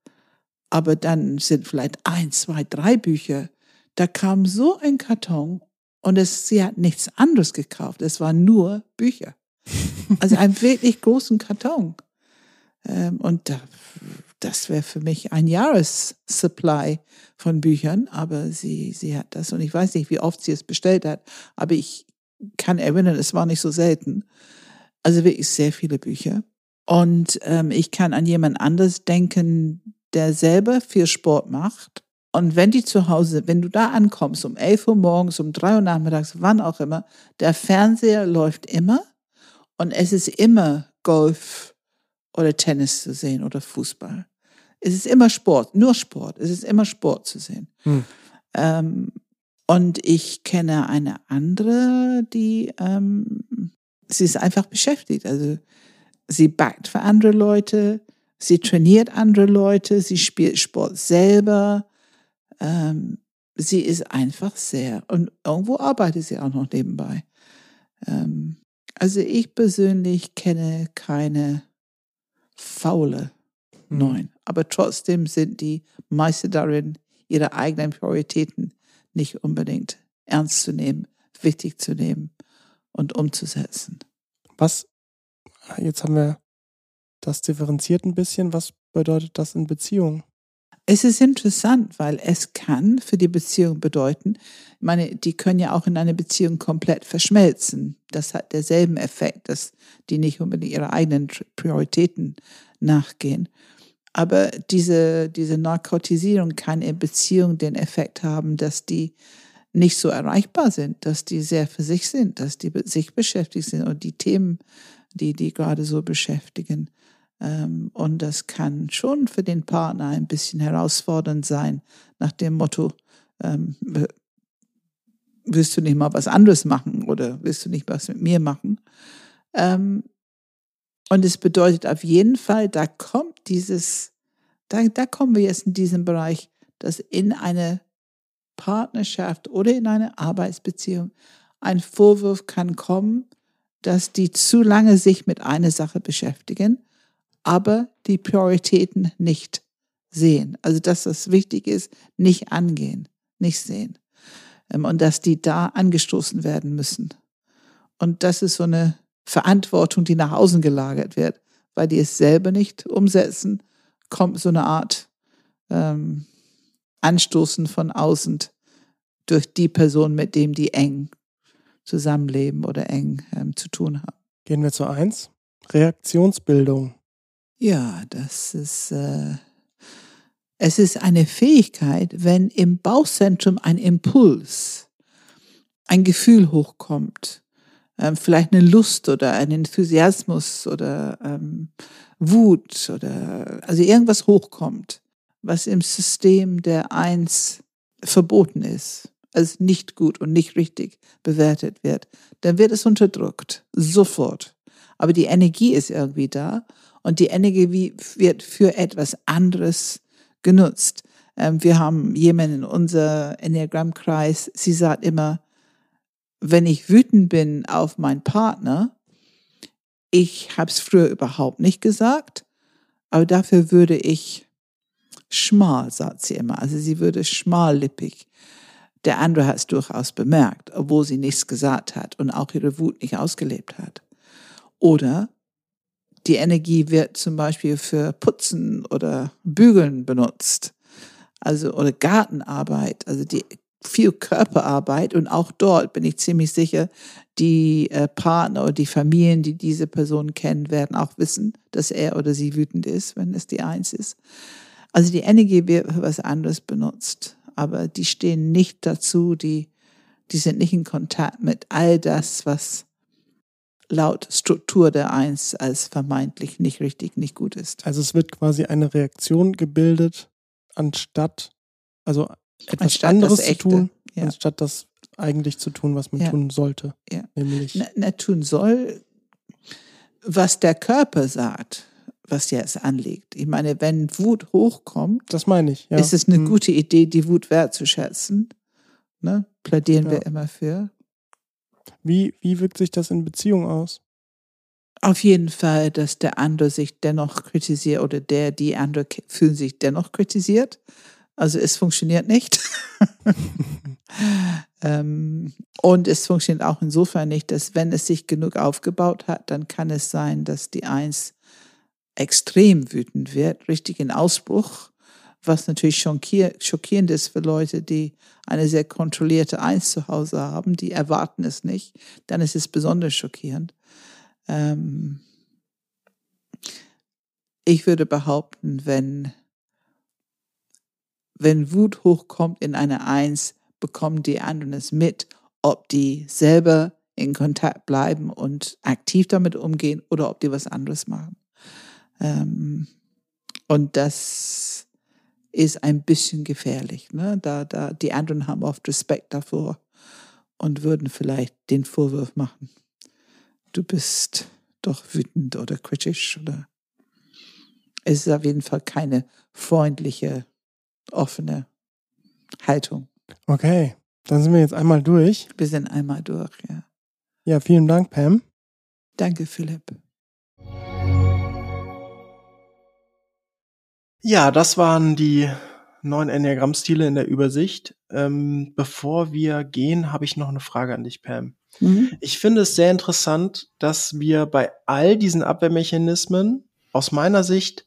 Aber dann sind vielleicht ein, zwei, drei Bücher. Da kam so ein Karton und es, sie hat nichts anderes gekauft. Es waren nur Bücher. Also einen wirklich großen Karton. Ähm, und das wäre für mich ein Jahressupply von Büchern, aber sie, sie hat das und ich weiß nicht, wie oft sie es bestellt hat, aber ich kann erinnern, es war nicht so selten. Also wirklich sehr viele Bücher. Und ähm, ich kann an jemand anderes denken, der selber viel Sport macht. Und wenn die zu Hause, wenn du da ankommst, um 11 Uhr morgens, um 3 Uhr nachmittags, wann auch immer, der Fernseher läuft immer und es ist immer Golf oder Tennis zu sehen oder Fußball. Es ist immer Sport, nur Sport. Es ist immer Sport zu sehen. Hm. Ähm, und ich kenne eine andere, die, ähm, sie ist einfach beschäftigt. Also sie backt für andere Leute, sie trainiert andere Leute, sie spielt Sport selber. Ähm, sie ist einfach sehr, und irgendwo arbeitet sie auch noch nebenbei. Ähm, also ich persönlich kenne keine faule hm. Neun. Mhm. Aber trotzdem sind die Meister darin, ihre eigenen Prioritäten nicht unbedingt ernst zu nehmen, wichtig zu nehmen und umzusetzen. Was, jetzt haben wir das differenziert ein bisschen, was bedeutet das in Beziehungen? Es ist interessant, weil es kann für die Beziehung bedeuten, ich meine, die können ja auch in einer Beziehung komplett verschmelzen. Das hat derselben Effekt, dass die nicht unbedingt ihre eigenen Prioritäten nachgehen. Aber diese, diese Narkotisierung kann in Beziehung den Effekt haben, dass die nicht so erreichbar sind, dass die sehr für sich sind, dass die sich beschäftigt sind und die Themen, die die gerade so beschäftigen. Ähm, und das kann schon für den Partner ein bisschen herausfordernd sein, nach dem Motto, ähm, willst du nicht mal was anderes machen oder willst du nicht was mit mir machen? Ähm, und es bedeutet auf jeden Fall, da kommt dieses, da, da kommen wir jetzt in diesem Bereich, dass in eine Partnerschaft oder in eine Arbeitsbeziehung ein Vorwurf kann kommen, dass die zu lange sich mit einer Sache beschäftigen, aber die Prioritäten nicht sehen. Also dass das wichtig ist, nicht angehen, nicht sehen. Ähm, und dass die da angestoßen werden müssen. Und das ist so eine Verantwortung, die nach außen gelagert wird, weil die es selber nicht umsetzen, kommt so eine Art ähm, Anstoßen von außen durch die Person, mit dem die eng zusammenleben oder eng ähm, zu tun haben. Gehen wir zu eins. Reaktionsbildung. Ja, das ist, äh, es ist eine Fähigkeit, wenn im Bauchzentrum ein Impuls, ein Gefühl hochkommt, ähm, vielleicht eine Lust oder ein Enthusiasmus oder ähm, Wut oder also irgendwas hochkommt, was im System der Eins verboten ist, als nicht gut und nicht richtig bewertet wird, dann wird es unterdrückt, sofort. Aber die Energie ist irgendwie da und die Energie wird für etwas anderes genutzt. Ähm, wir haben jemanden in unser Enneagrammkreis, sie sagt immer, wenn ich wütend bin auf meinen Partner, ich habe es früher überhaupt nicht gesagt, aber dafür würde ich schmal, sagt sie immer. Also sie würde schmallippig. Der andere hat es durchaus bemerkt, obwohl sie nichts gesagt hat und auch ihre Wut nicht ausgelebt hat. Oder die Energie wird zum Beispiel für Putzen oder Bügeln benutzt. Also, oder Gartenarbeit. Also die viel Körperarbeit und auch dort bin ich ziemlich sicher, die äh, Partner oder die Familien, die diese Person kennen, werden auch wissen, dass er oder sie wütend ist, wenn es die Eins ist. Also die Energie wird für was anderes benutzt, aber die stehen nicht dazu, die, die sind nicht in Kontakt mit all das, was laut Struktur der Eins als vermeintlich nicht richtig, nicht gut ist. Also es wird quasi eine Reaktion gebildet, anstatt, also etwas anstatt anderes zu tun, ja. anstatt das eigentlich zu tun, was man ja. tun sollte. Ja. Nämlich. Na, na, tun soll, was der Körper sagt, was jetzt anliegt. Ich meine, wenn Wut hochkommt, das meine ich, ja. ist es eine hm. gute Idee, die Wut wertzuschätzen. Ne? Plädieren wir immer für. Wie, wie wirkt sich das in Beziehung aus? Auf jeden Fall, dass der andere sich dennoch kritisiert oder der, die andere fühlen sich dennoch kritisiert also es funktioniert nicht. ähm, und es funktioniert auch insofern nicht, dass wenn es sich genug aufgebaut hat, dann kann es sein, dass die Eins extrem wütend wird, richtig in Ausbruch, was natürlich schockierend ist für Leute, die eine sehr kontrollierte Eins zu Hause haben, die erwarten es nicht, dann ist es besonders schockierend. Ähm, ich würde behaupten, wenn wenn Wut hochkommt in eine Eins, bekommen die anderen es mit, ob die selber in Kontakt bleiben und aktiv damit umgehen oder ob die was anderes machen. Ähm, und das ist ein bisschen gefährlich. Ne? Da, da, die anderen haben oft Respekt davor und würden vielleicht den Vorwurf machen. Du bist doch wütend oder kritisch oder es ist auf jeden Fall keine freundliche offene Haltung. Okay, dann sind wir jetzt einmal durch. Wir sind einmal durch, ja. Ja, vielen Dank, Pam. Danke, Philipp. Ja, das waren die neun Enneagramm-Stile in der Übersicht. Ähm, bevor wir gehen, habe ich noch eine Frage an dich, Pam. Mhm. Ich finde es sehr interessant, dass wir bei all diesen Abwehrmechanismen aus meiner Sicht,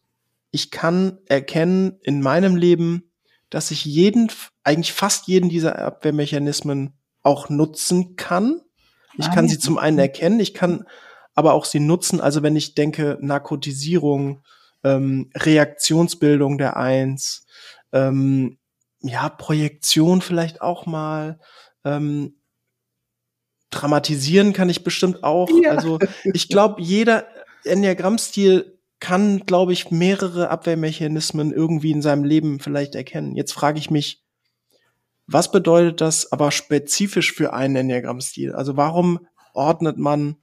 ich kann erkennen in meinem Leben, dass ich jeden, eigentlich fast jeden dieser Abwehrmechanismen auch nutzen kann. Ich kann sie zum einen erkennen, ich kann aber auch sie nutzen. Also wenn ich denke, Narkotisierung, ähm, Reaktionsbildung der Eins, ähm, ja, Projektion vielleicht auch mal, ähm, dramatisieren kann ich bestimmt auch. Ja. Also ich glaube, jeder Enneagramm-Stil kann, glaube ich, mehrere Abwehrmechanismen irgendwie in seinem Leben vielleicht erkennen. Jetzt frage ich mich, was bedeutet das aber spezifisch für einen Enneagramm-Stil? Also warum ordnet man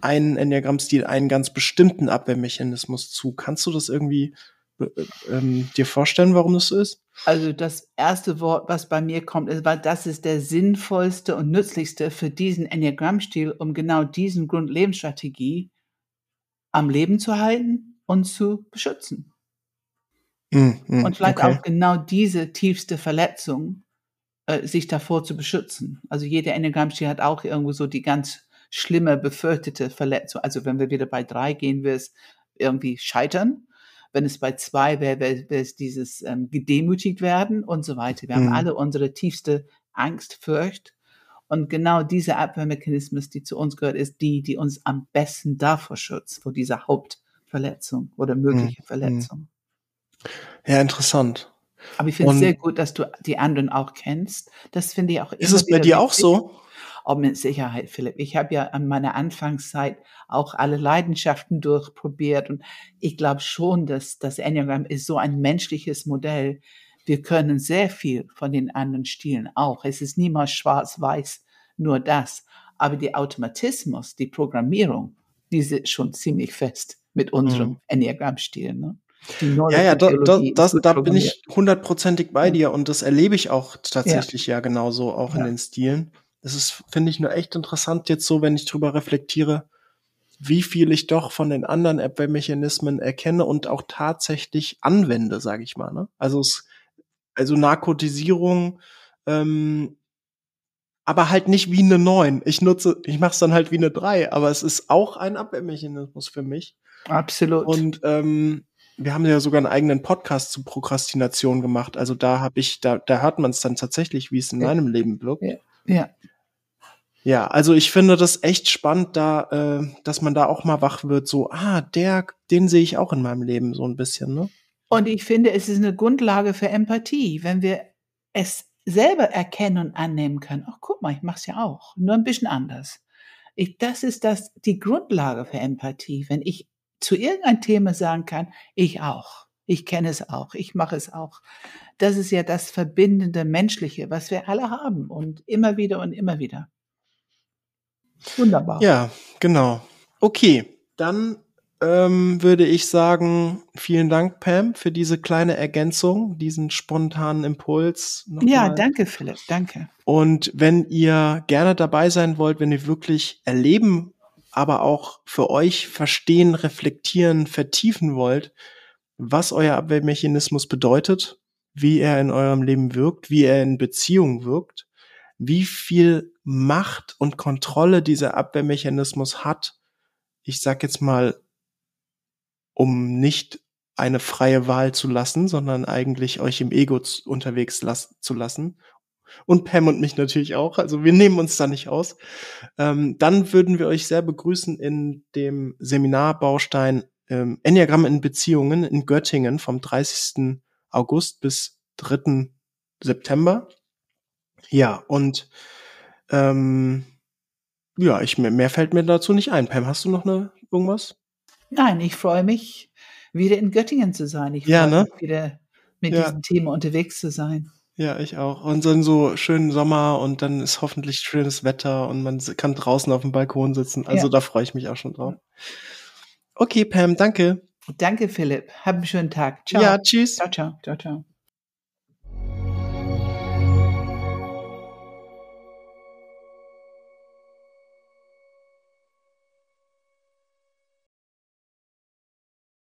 einen Enneagramm-Stil einen ganz bestimmten Abwehrmechanismus zu? Kannst du das irgendwie äh, ähm, dir vorstellen, warum das so ist? Also das erste Wort, was bei mir kommt, ist, weil das ist der sinnvollste und nützlichste für diesen Enneagramm-Stil, um genau diesen Grundlebensstrategie am Leben zu halten und zu beschützen. Mm, mm, und vielleicht okay. auch genau diese tiefste Verletzung äh, sich davor zu beschützen. Also jeder Enneagramm-Stil hat auch irgendwo so die ganz schlimme, befürchtete Verletzung. Also wenn wir wieder bei drei gehen, wir es irgendwie scheitern. Wenn es bei zwei wäre, wäre es dieses ähm, gedemütigt werden und so weiter. Wir mhm. haben alle unsere tiefste Angst, Furcht. Und genau diese Abwehrmechanismus, die zu uns gehört, ist die, die uns am besten davor schützt, vor dieser Hauptverletzung oder mögliche mhm. Verletzung. Ja, interessant. Aber ich finde es sehr gut, dass du die anderen auch kennst. Das finde ich auch. Ist es bei dir wichtig. auch so? Oh, mit Sicherheit, Philipp. Ich habe ja an meiner Anfangszeit auch alle Leidenschaften durchprobiert und ich glaube schon, dass das Enneagram ist so ein menschliches Modell. Wir können sehr viel von den anderen Stilen auch. Es ist niemals schwarz-weiß, nur das. Aber der Automatismus, die Programmierung, die sind schon ziemlich fest mit unserem mhm. Enneagram-Stil. Ne? Ja, ja, da, da, das, da bin ich hundertprozentig bei dir und das erlebe ich auch tatsächlich ja, ja genauso auch ja. in den Stilen es ist, finde ich, nur echt interessant jetzt so, wenn ich drüber reflektiere, wie viel ich doch von den anderen Abwehrmechanismen erkenne und auch tatsächlich anwende, sage ich mal. Ne? Also es, also Narkotisierung, ähm, aber halt nicht wie eine 9. Ich nutze, ich mache es dann halt wie eine 3, aber es ist auch ein Abwehrmechanismus für mich. Absolut. Und ähm, wir haben ja sogar einen eigenen Podcast zu Prokrastination gemacht. Also da habe ich, da, da hört man es dann tatsächlich, wie es in ja. meinem Leben wirkt. Ja. ja. Ja, also ich finde das echt spannend, da, äh, dass man da auch mal wach wird, so, ah, der, den sehe ich auch in meinem Leben so ein bisschen, ne? Und ich finde, es ist eine Grundlage für Empathie, wenn wir es selber erkennen und annehmen können. Ach, guck mal, ich mache es ja auch, nur ein bisschen anders. Ich, das ist das, die Grundlage für Empathie, wenn ich zu irgendeinem Thema sagen kann, ich auch, ich kenne es auch, ich mache es auch. Das ist ja das verbindende Menschliche, was wir alle haben und immer wieder und immer wieder. Wunderbar. Ja, genau. Okay, dann ähm, würde ich sagen, vielen Dank, Pam, für diese kleine Ergänzung, diesen spontanen Impuls. Ja, mal. danke, Philipp, danke. Und wenn ihr gerne dabei sein wollt, wenn ihr wirklich erleben, aber auch für euch verstehen, reflektieren, vertiefen wollt, was euer Abwehrmechanismus bedeutet, wie er in eurem Leben wirkt, wie er in Beziehungen wirkt, wie viel Macht und Kontrolle dieser Abwehrmechanismus hat, ich sag jetzt mal, um nicht eine freie Wahl zu lassen, sondern eigentlich euch im Ego unterwegs las zu lassen. Und Pam und mich natürlich auch. Also wir nehmen uns da nicht aus. Ähm, dann würden wir euch sehr begrüßen in dem Seminarbaustein ähm, Enneagramm in Beziehungen in Göttingen vom 30. August bis 3. September. Ja, und ähm, ja, ich, mehr fällt mir dazu nicht ein. Pam, hast du noch eine, irgendwas? Nein, ich freue mich, wieder in Göttingen zu sein. Ich ja, freue ne? mich wieder mit ja. diesem Thema unterwegs zu sein. Ja, ich auch. Und dann so schönen Sommer und dann ist hoffentlich schönes Wetter und man kann draußen auf dem Balkon sitzen. Also ja. da freue ich mich auch schon drauf. Okay, Pam, danke. Danke, Philipp. Hab einen schönen Tag. Ciao. Ja, tschüss. Ciao, ciao, ciao, ciao.